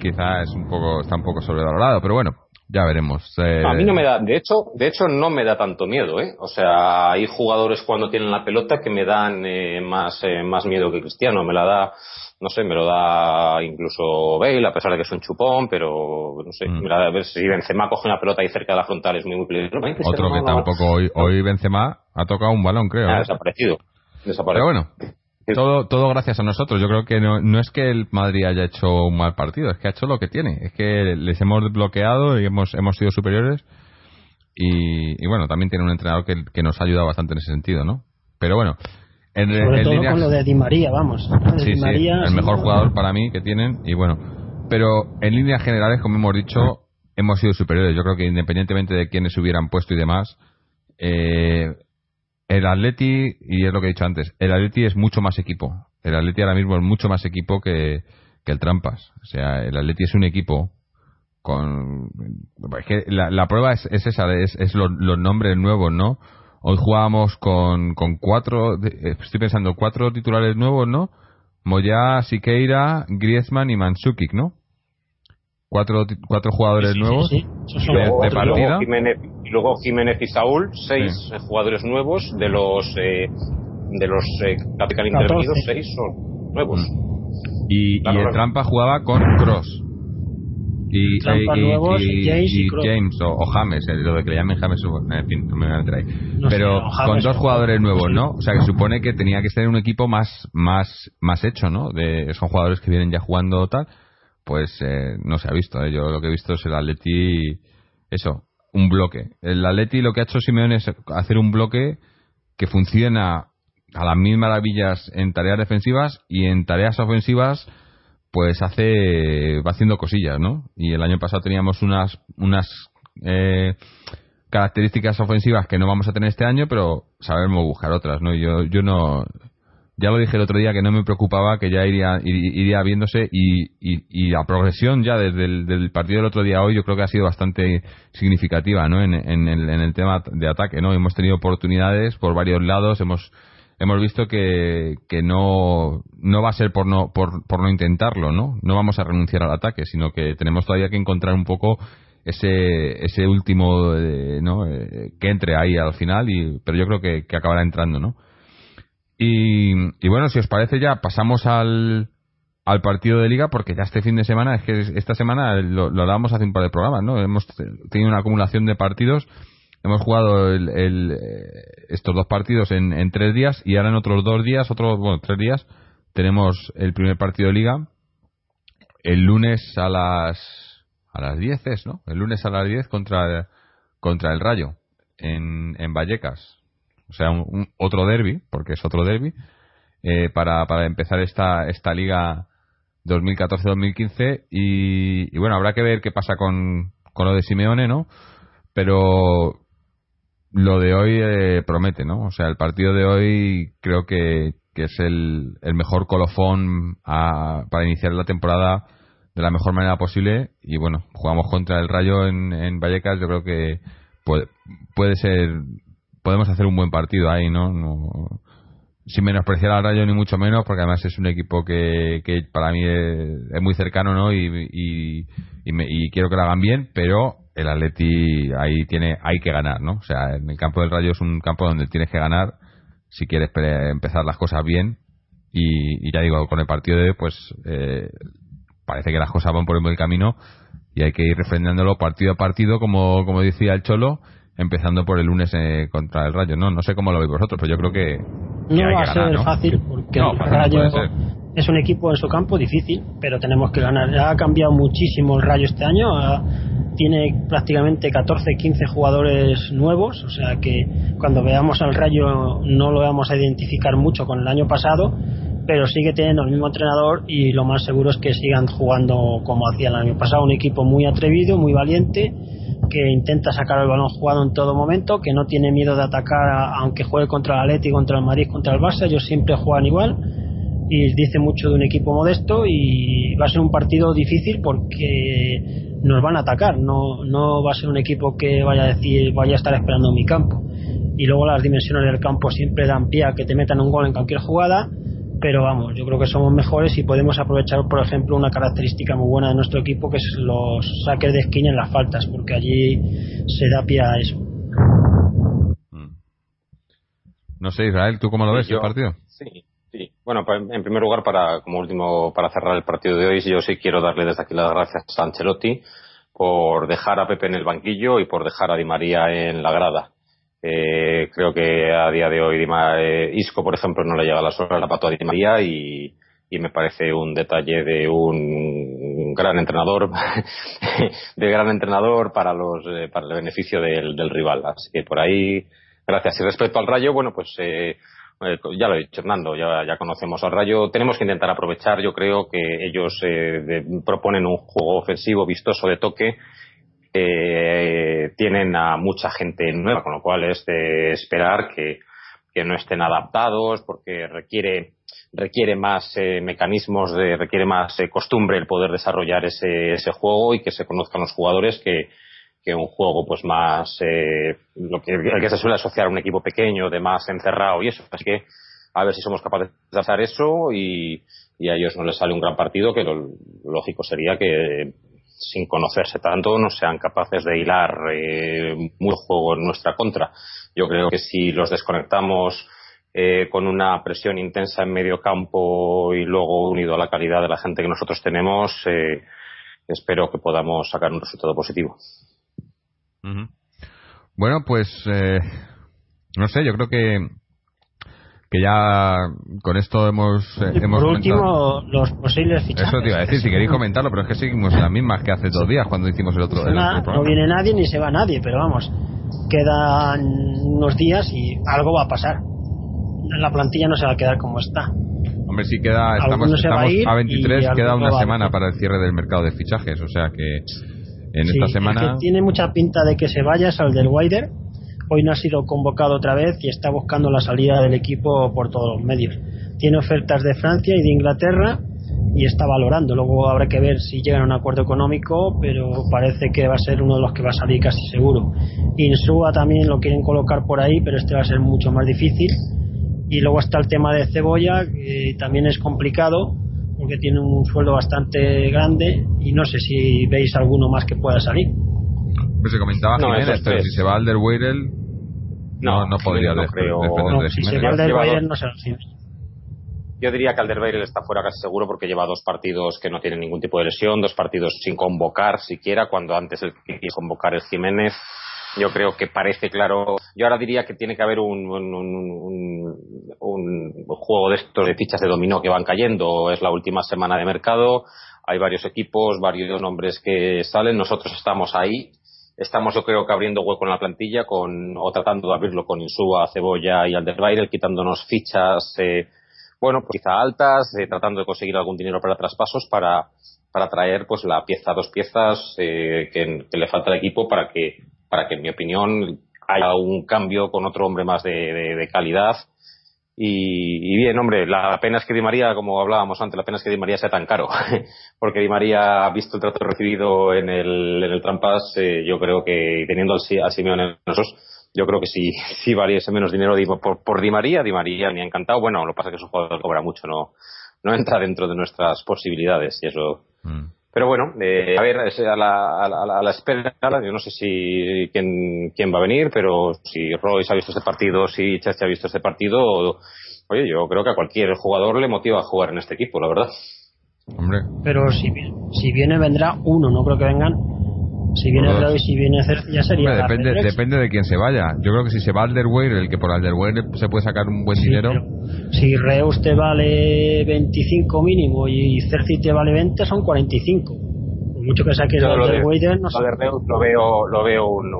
quizá es un poco, está un poco sobrevalorado, pero bueno, ya veremos. Eh. a mí no me da, de hecho, de hecho no me da tanto miedo, ¿eh? O sea, hay jugadores cuando tienen la pelota que me dan eh, más, más miedo que Cristiano. Me la da, no sé, me lo da incluso Bale, a pesar de que es un chupón, pero no sé, mm. a ver si Benzema coge una pelota ahí cerca de la frontal es muy, muy peligroso. Otro que tampoco hoy, hoy Benzema ha tocado un balón, creo. Ha desaparecido. desaparecido. Pero bueno, todo, todo gracias a nosotros. Yo creo que no, no es que el Madrid haya hecho un mal partido, es que ha hecho lo que tiene. Es que les hemos bloqueado y hemos, hemos sido superiores. Y, bueno, también tiene un entrenador que, que, nos ha ayudado bastante en ese sentido, ¿no? Pero bueno, en, Sobre todo con lo de Di María, vamos. Sí, Di María, el mejor jugador para mí que tienen. Y bueno, pero en líneas generales, como hemos dicho, hemos sido superiores. Yo creo que independientemente de quiénes hubieran puesto y demás, eh, el Atleti, y es lo que he dicho antes, el Atleti es mucho más equipo. El Atleti ahora mismo es mucho más equipo que, el Trampas. O sea, el Atleti es un equipo con... Es que la, prueba es, esa, es, los, nombres nuevos, ¿no? Hoy jugábamos con, con cuatro, estoy pensando, cuatro titulares nuevos, ¿no? Moya, Siqueira, Griezmann y Mansukic, ¿no? cuatro, cuatro jugadores nuevos de, partida. Luego Jiménez y Saúl, seis jugadores nuevos de los eh, de los eh, intervenidos, seis son nuevos. Y, y el Trampa jugaba con Cross. y, James, o, James, eh, lo de que le llamen James, en fin, no me voy a meter ahí. Pero con dos jugadores nuevos, ¿no? O sea, que supone que tenía que ser un equipo más más más hecho, ¿no? De, son jugadores que vienen ya jugando tal. Pues eh, no se ha visto, ¿eh? Yo lo que he visto es el Atleti, eso, un bloque. El Atleti lo que ha hecho Simeone es hacer un bloque que funciona a las mil maravillas en tareas defensivas y en tareas ofensivas pues hace va haciendo cosillas, ¿no? Y el año pasado teníamos unas unas eh, características ofensivas que no vamos a tener este año, pero sabemos buscar otras, ¿no? Yo yo no ya lo dije el otro día que no me preocupaba, que ya iría iría viéndose y, y, la progresión ya desde el partido del otro día hoy yo creo que ha sido bastante significativa, ¿no? En, en, el, en el tema de ataque, ¿no? Hemos tenido oportunidades por varios lados, hemos hemos visto que, que no, no va a ser por no, por, por no intentarlo, ¿no? No vamos a renunciar al ataque, sino que tenemos todavía que encontrar un poco ese, ese último, eh, ¿no? Eh, que entre ahí al final, y, pero yo creo que, que acabará entrando, ¿no? Y, y, bueno, si os parece ya pasamos al, al partido de liga porque ya este fin de semana, es que esta semana lo, lo hablábamos hace un par de programas, ¿no? Hemos tenido una acumulación de partidos hemos jugado el, eh, estos dos partidos en, en, tres días y ahora en otros dos días, otros, bueno, tres días, tenemos el primer partido de liga el lunes a las a las 10 es, ¿no? El lunes a las 10 contra, contra el Rayo en, en Vallecas. O sea, un, otro derby, porque es otro derby, eh, para, para empezar esta, esta liga 2014-2015 y, y, bueno, habrá que ver qué pasa con, con lo de Simeone, ¿no? Pero lo de hoy eh, promete, ¿no? O sea, el partido de hoy creo que, que es el, el mejor colofón a, para iniciar la temporada de la mejor manera posible. Y bueno, jugamos contra el Rayo en, en Vallecas. Yo creo que puede, puede ser, podemos hacer un buen partido ahí, ¿no? no sin menospreciar al Rayo ni mucho menos, porque además es un equipo que, que para mí es, muy cercano, ¿no? Y, y, me, y quiero que lo hagan bien, pero el Atleti ahí tiene hay que ganar, ¿no? O sea, en el campo del Rayo es un campo donde tienes que ganar si quieres empezar las cosas bien y, ya digo, con el partido de pues eh, parece que las cosas van por el buen camino y hay que ir refrendándolo partido a partido, como, como decía el Cholo, empezando por el lunes eh, contra el Rayo. No, no sé cómo lo veis vosotros, pero yo creo que, no va a ser fácil porque el Rayo es un equipo en su campo difícil, pero tenemos que ganar. Ha cambiado muchísimo el Rayo este año tiene prácticamente 14, 15 jugadores nuevos, o sea que cuando veamos al Rayo no lo vamos a identificar mucho con el año pasado, pero sigue teniendo el mismo entrenador y lo más seguro es que sigan jugando como hacía el año pasado, un equipo muy atrevido, muy valiente, que intenta sacar el balón jugado en todo momento, que no tiene miedo de atacar aunque juegue contra el Atleti, contra el Madrid, contra el Barça, ellos siempre juegan igual y dice mucho de un equipo modesto y va a ser un partido difícil porque nos van a atacar, no, no va a ser un equipo que vaya a decir vaya a estar esperando en mi campo. Y luego las dimensiones del campo siempre dan pie a que te metan un gol en cualquier jugada, pero vamos, yo creo que somos mejores y podemos aprovechar, por ejemplo, una característica muy buena de nuestro equipo que es los saques de esquina en las faltas, porque allí se da pie a eso. Mm. No sé, Israel, ¿tú cómo lo ves el partido? Sí, Sí, bueno, pues, en primer lugar, para como último, para cerrar el partido de hoy, yo sí quiero darle desde aquí las gracias a Ancelotti por dejar a Pepe en el banquillo y por dejar a Di María en la grada. Eh, creo que a día de hoy eh, Isco, por ejemplo, no le llega la sola la pato a Di María y, y me parece un detalle de un gran entrenador, de gran entrenador para los eh, para el beneficio del, rival. Así que por ahí, gracias. Y respecto al Rayo, bueno, pues eh, eh, ya lo he dicho Hernando, ya, ya conocemos al Rayo. Tenemos que intentar aprovechar, yo creo que ellos eh, proponen un juego ofensivo vistoso de toque. Eh, tienen a mucha gente nueva, con lo cual es de esperar que, no estén adaptados porque requiere requiere más mecanismos de requiere más costumbre el poder desarrollar ese, ese juego y que se conozcan los jugadores que, que un juego pues más eh, lo que, el que se suele asociar a un equipo pequeño de más encerrado y eso. Así que a ver si somos capaces de hacer eso y, y a ellos no les sale un gran partido que lo lógico sería que sin conocerse tanto no sean capaces de hilar eh, muy juego en nuestra contra yo creo que si los desconectamos eh, con una presión intensa en medio campo y luego unido a la calidad de la gente que nosotros tenemos eh, espero que podamos sacar un resultado positivo. Bueno, pues eh, no sé, yo creo que que ya con esto hemos eh, hemos por último los posibles fichajes. Eso te iba a decir si queréis comentarlo pero es que seguimos las mismas que hace dos días cuando hicimos el otro, no viene nadie ni se va nadie pero vamos quedan unos días y algo va a pasar. La plantilla no se va a quedar como está. Hombre sí queda estamos, a, 23 queda una semana para el cierre del mercado de fichajes o sea que en esta semana que tiene mucha pinta de que se vaya es al del Wider hoy no ha sido convocado otra vez y está buscando la salida del equipo por todos los medios. Tiene ofertas de Francia y de Inglaterra y está valorando. Luego habrá que ver si llegan a un acuerdo económico, pero parece que va a ser uno de los que va a salir casi seguro. Insúa también lo quieren colocar por ahí, pero este va a ser mucho más difícil. Y luego está el tema de Cebolla, que también es complicado, porque tiene un sueldo bastante grande y no sé si veis alguno más que pueda salir se comentaba no, Jiménez, pero si se va al Weirel no, no, podría no creo. no, si se va al no se yo diría que Alderweireld está fuera casi seguro porque lleva dos partidos que no tienen ningún tipo de lesión, dos partidos sin convocar siquiera, cuando antes el que quiso convocar es Jiménez. Yo creo que parece claro. Yo ahora diría que tiene que haber un, un, un, un, juego de estos de fichas de dominó que van cayendo. Es la última semana de mercado. Hay varios equipos, varios nombres que salen. Nosotros estamos ahí estamos yo creo que abriendo hueco en la plantilla con o tratando de abrirlo con Insúa, Cebolla y Alderweireld quitándonos fichas eh, bueno pues quizá altas eh, tratando de conseguir algún dinero para traspasos para para traer pues la pieza dos piezas eh, que, le falta al equipo para que para que en mi opinión haya un cambio con otro hombre más de, de calidad y, bien, hombre, la pena es que Di María, como hablábamos antes, la pena es que Di María sea tan caro. Porque Di María, visto el trato recibido en el, en el Trampas, eh, yo creo que teniendo a Simeone nosotros, yo creo que si, si valiese menos dinero por, por Di María, Di María me ha encantado. Bueno, lo que pasa es que es un jugador que cobra mucho, no, no entra dentro de nuestras posibilidades y eso. Mm. Pero bueno, eh, a ver, a la, a, la, espera, yo no sé si quién, quién va a venir, pero si Royce ha visto este partido, si Chelsea ha visto este partido, oye, yo creo que a cualquier jugador le motiva a jugar en este equipo, la verdad. Hombre. Pero si, si viene, vendrá uno, no creo que vengan si viene Reus y si viene ya sería. depende, depende de quién se vaya. Yo creo que si se va Alderweir, el que por Alderweir se puede sacar un buen dinero. Si Reus te vale 25 mínimo y Cerci te vale 20, son 45. Por mucho que saques Alderweir, no sé. Lo de Reus lo veo, lo veo un,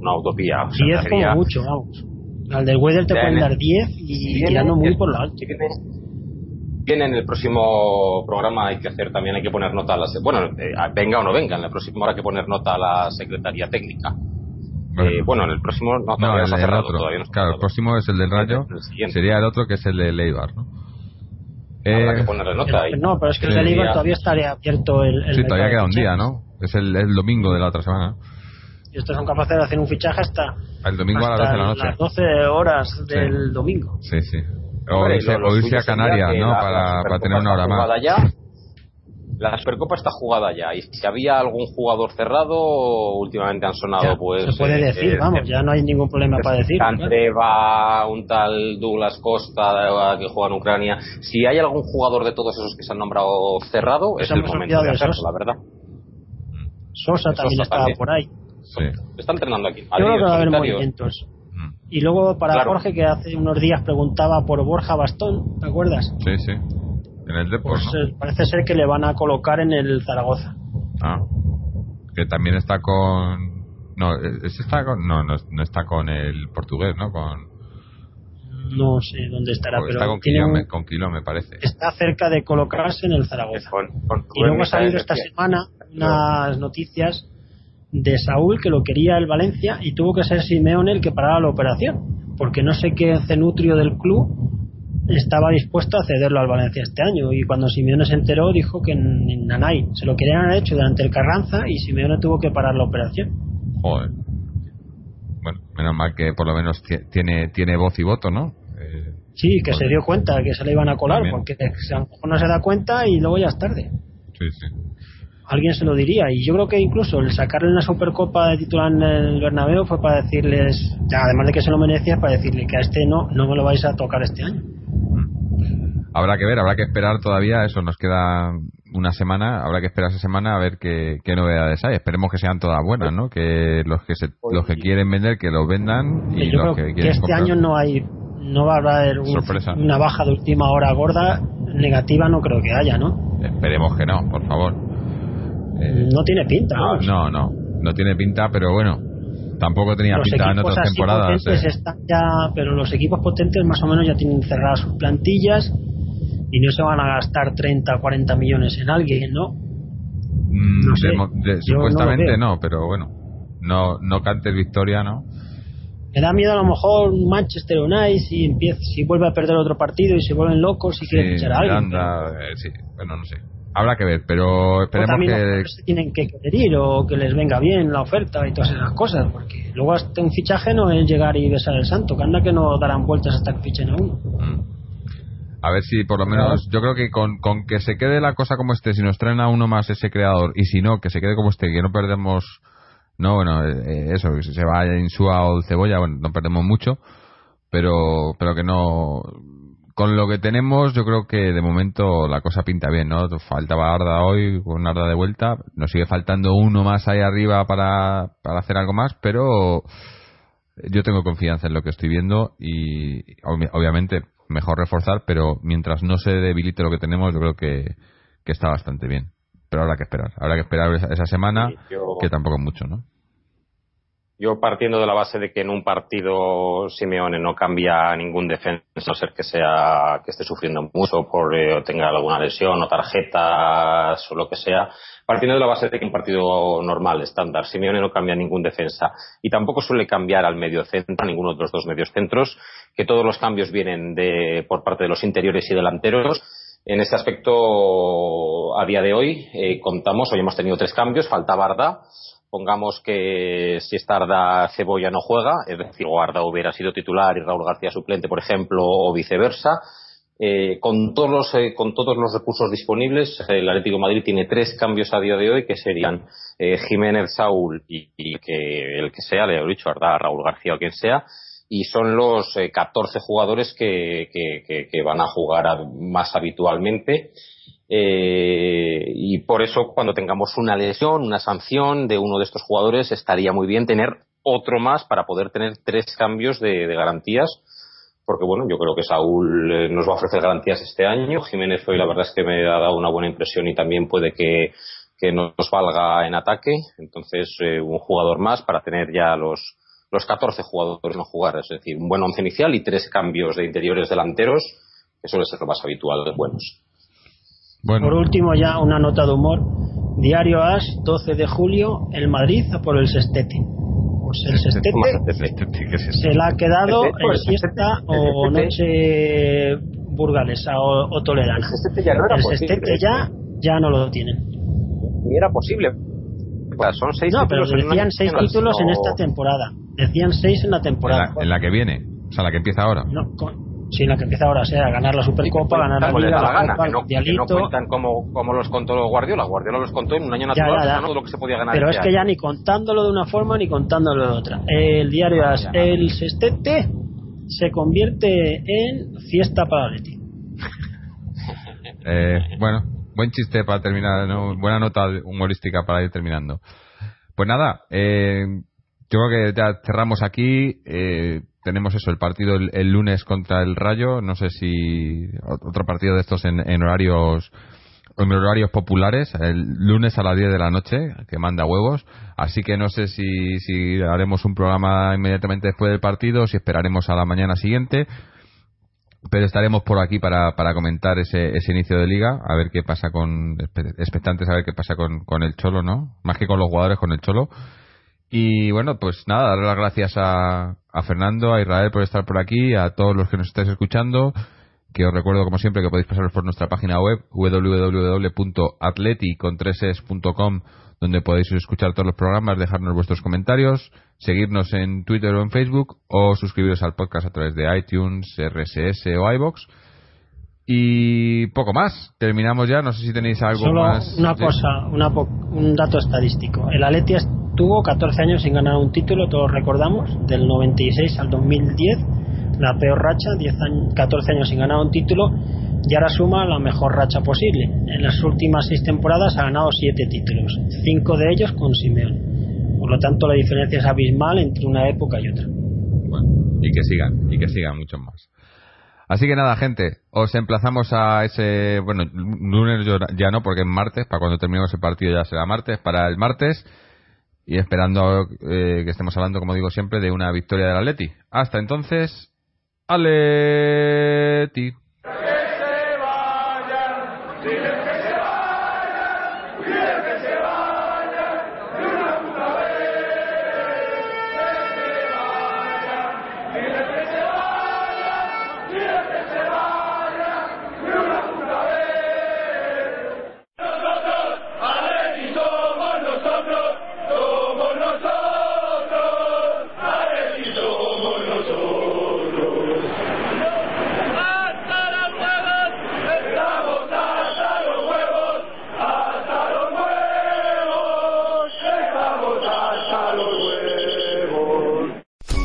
una utopía. 10 como mucho, vamos. Alderweir te pueden dar 10 y tirando muy por la alta Bien, en el próximo programa hay que hacer también, hay que poner nota a la. Bueno, eh, venga o no venga, en el próximo habrá que poner nota a la Secretaría Técnica. Bueno, eh, en el próximo no, no el, otro. claro, el próximo es el del Rayo, sería el otro que es el de Leibar, ¿no? Habrá que eh, ponerle nota ahí. No, pero es que el de Leibar todavía estaría abierto el. el sí, todavía queda un día, ¿no? Es el, el, domingo de la otra semana. Y estos son capaces de hacer un fichaje hasta. El domingo a las 12 de la noche. las 12 horas del domingo. Sí, sí. O, irse, a Canarias, ¿no? para, tener una hora más. Ya, la Supercopa está jugada ya. Y si había algún jugador cerrado, últimamente han sonado, pues. Se puede eh, decir, vamos, ya no hay ningún problema para decir. va un tal Douglas Costa que juega en Ucrania. Si hay algún jugador de todos esos que se han nombrado cerrado, es el momento de hacerlo, la verdad. Sosa también estaba por ahí. Sí. Está entrenando aquí. Yo creo que va a haber movimientos. Y luego para Jorge, que hace unos días preguntaba por Borja Bastón, ¿te acuerdas? Sí, sí. En el Depor, pues, eh, Parece ser que le van a colocar en el Zaragoza. Ah. Que también está con. No, ese está con. No, no, está con el portugués, ¿no? Con. No sé dónde estará, pero. Está con Quilón, con Quilón, me parece. Está cerca de colocarse en el Zaragoza. y luego ha salido esta semana unas noticias de Saúl que lo quería el Valencia y tuvo que ser Simeone el que parara la operación porque no sé qué cenutrio del club estaba dispuesto a cederlo al Valencia este año. Y cuando Simeone se enteró dijo que en, Nanay se lo querían haber hecho durante el Carranza y Simeone tuvo que parar la operación. Joder. Bueno menos mal que por lo menos tiene tiene voz y voto ¿no? Eh, sí que se dio cuenta que se le iban a colar porque a lo mejor no se da cuenta y luego ya es tarde. Sí sí alguien se lo diría. Y yo creo que incluso el sacarle una Supercopa de titular en el Bernabéu fue para decirles, ya, además de que se lo merecía, para decirle que a este no, no me lo vais a tocar este año. Habrá que ver, habrá que esperar todavía, eso nos queda una semana, habrá que esperar esa semana a ver qué, qué novedades hay. Esperemos que sean todas buenas, ¿no? Que los que se, los que quieren vender que los vendan y Yo los creo que que, quieren este comprar. año no hay no va a haber un- una baja de última hora gorda negativa no creo que haya no Esperemos que no, por favor. Eh, no tiene pinta no, no, no tiene pinta, pero bueno, tampoco tenía los pinta en otras temporadas. potentes eh. están ya pero los equipos potentes más o menos ya tienen cerradas sus plantillas y no se van a gastar 30 o 40 millones en alguien no Mm, no sé, de de- no supuestamente no, pero bueno, no, no cantes victoria, ¿no? me da miedo a lo mejor Manchester United si empieza si vuelve a perder otro partido y se vuelven locos y quieren Sí, fichar a alguien eh, sí, bueno, no sé. Habrá que ver, pero O esperemos también que... tienen que querer ir o que les venga bien la oferta y todas esas cosas, porque luego hasta un fichaje no es llegar y besar el santo, que anda que no darán vueltas hasta que fichen a uno. Mm. A ver si por lo menos, yo creo que con, con que se quede la cosa como esté, si nos traen a uno más ese creador, y si no, que se quede como esté, que no perdemos, no, bueno, eh, eso, que se vaya Insúa o Cebolla, bueno, no perdemos mucho, pero, pero que no, con lo que tenemos, yo creo que de momento la cosa pinta bien, ¿no? Faltaba Arda hoy, con Arda de vuelta, nos sigue faltando uno más ahí arriba para, para hacer algo más, pero yo tengo confianza en lo que estoy viendo y obvi- obviamente mejor reforzar, pero mientras no se debilite lo que tenemos, yo creo que, que está bastante bien. Pero habrá que esperar, habrá que esperar esa, esa semana, Sí, yo- que tampoco es mucho, ¿no? Yo partiendo de la base de que en un partido Simeone no cambia ningún defensa, a no ser que sea que esté sufriendo mucho por eh, o tenga alguna lesión o tarjetas o lo que sea, partiendo de la base de que un partido normal, estándar, Simeone no cambia ningún defensa y tampoco suele cambiar al medio centro, a ninguno de los dos medios centros, que todos los cambios vienen de por parte de los interiores y delanteros. En este aspecto, a día de hoy, eh, contamos, hoy hemos tenido tres cambios, falta Barda, pongamos que si esta Arda Cebolla no juega, es decir, o Arda hubiera sido titular y Raúl García suplente, por ejemplo, o viceversa, eh, con todos los eh, con todos los recursos disponibles, el Atlético Madrid tiene tres cambios a día de hoy que serían eh, Jiménez, Saúl y, que el que sea, le he dicho Arda, Raúl García o quien sea, y son los eh, 14 jugadores que, van a jugar más habitualmente. Eh, y por eso cuando tengamos una lesión, una sanción de uno de estos jugadores, estaría muy bien tener otro más para poder tener tres cambios de, de garantías. Porque bueno, yo creo que Saúl eh, nos va a ofrecer garantías este año. Jiménez hoy la verdad es que me ha dado una buena impresión y también puede que, que nos valga en ataque. Entonces, eh, un jugador más para tener ya los, los 14 jugadores no jugar. Es decir, un buen once inicial y tres cambios de interiores delanteros, que suele ser lo más habitual de buenos. Bueno, Por último, ya una nota de humor. Diario As, 12 de julio, el Madrid por el Sestete. Pues el Sestete se la ha quedado en el siesta o noche burgalesa o, o toledana. El Sestete ya no era El. Sestete ya, ya no lo tienen. Ni era posible. Pues son seis No, pero en decían seis títulos en esta temporada. Decían seis en la En temporada. la, en la que viene, o sea, la que empieza ahora. No, con- sí, la que empieza ahora, o sea, ganar la Supercopa, ganar la Liga, la gana, Copa, que no, que no cuentan como, como los contó Guardiola. Guardiola los contó en un año natural, ya, ya. ganó todo lo que se podía ganar. Pero es este que ya ni contándolo de una forma ni contándolo de otra. El diario Ah, As, ya. el Sestete se convierte en fiesta para Leti. Eh, bueno, buen chiste para terminar, ¿no? buena nota humorística para ir terminando. Pues nada, eh, yo creo que ya cerramos aquí. eh, tenemos eso, el partido el, lunes contra el Rayo. No sé si otro partido de estos en, en horarios en horarios populares, el lunes a las 10 de la noche, que manda huevos. Así que no sé si, si haremos un programa inmediatamente después del partido, si esperaremos a la mañana siguiente pero estaremos por aquí para, para comentar ese, ese inicio de liga, a ver qué pasa con, expectantes a ver qué pasa con, con el Cholo, ¿no? Más que con los jugadores, con el Cholo. Y bueno, pues nada, darle las gracias a, a Fernando, a Israel por estar por aquí, a todos los que nos estáis escuchando, que os recuerdo como siempre que podéis pasaros por nuestra página web www.atleticontreses.com donde podéis escuchar todos los programas, dejarnos vuestros comentarios, seguirnos en Twitter o en Facebook o suscribiros al podcast a través de iTunes, RSS o iBox. Y poco más. Terminamos ya. No sé si tenéis algo Solo más. una cosa, una po- un dato estadístico. El Atleti estuvo 14 años sin ganar un título, todos recordamos, del 96 al 2010, la peor racha, 10 años, 14 años sin ganar un título. y ahora suma la mejor racha posible. En las últimas seis temporadas ha ganado siete títulos, cinco de ellos con Simeone. Por lo tanto, la diferencia es abismal entre una época y otra. y que sigan, y que sigan muchos más. Así que nada, gente, os emplazamos a ese, bueno, lunes ya no, porque es martes, para cuando terminemos el partido ya será martes, para el martes, y esperando eh, que estemos hablando, como digo siempre, de una victoria del Atleti. Hasta entonces, Atleti.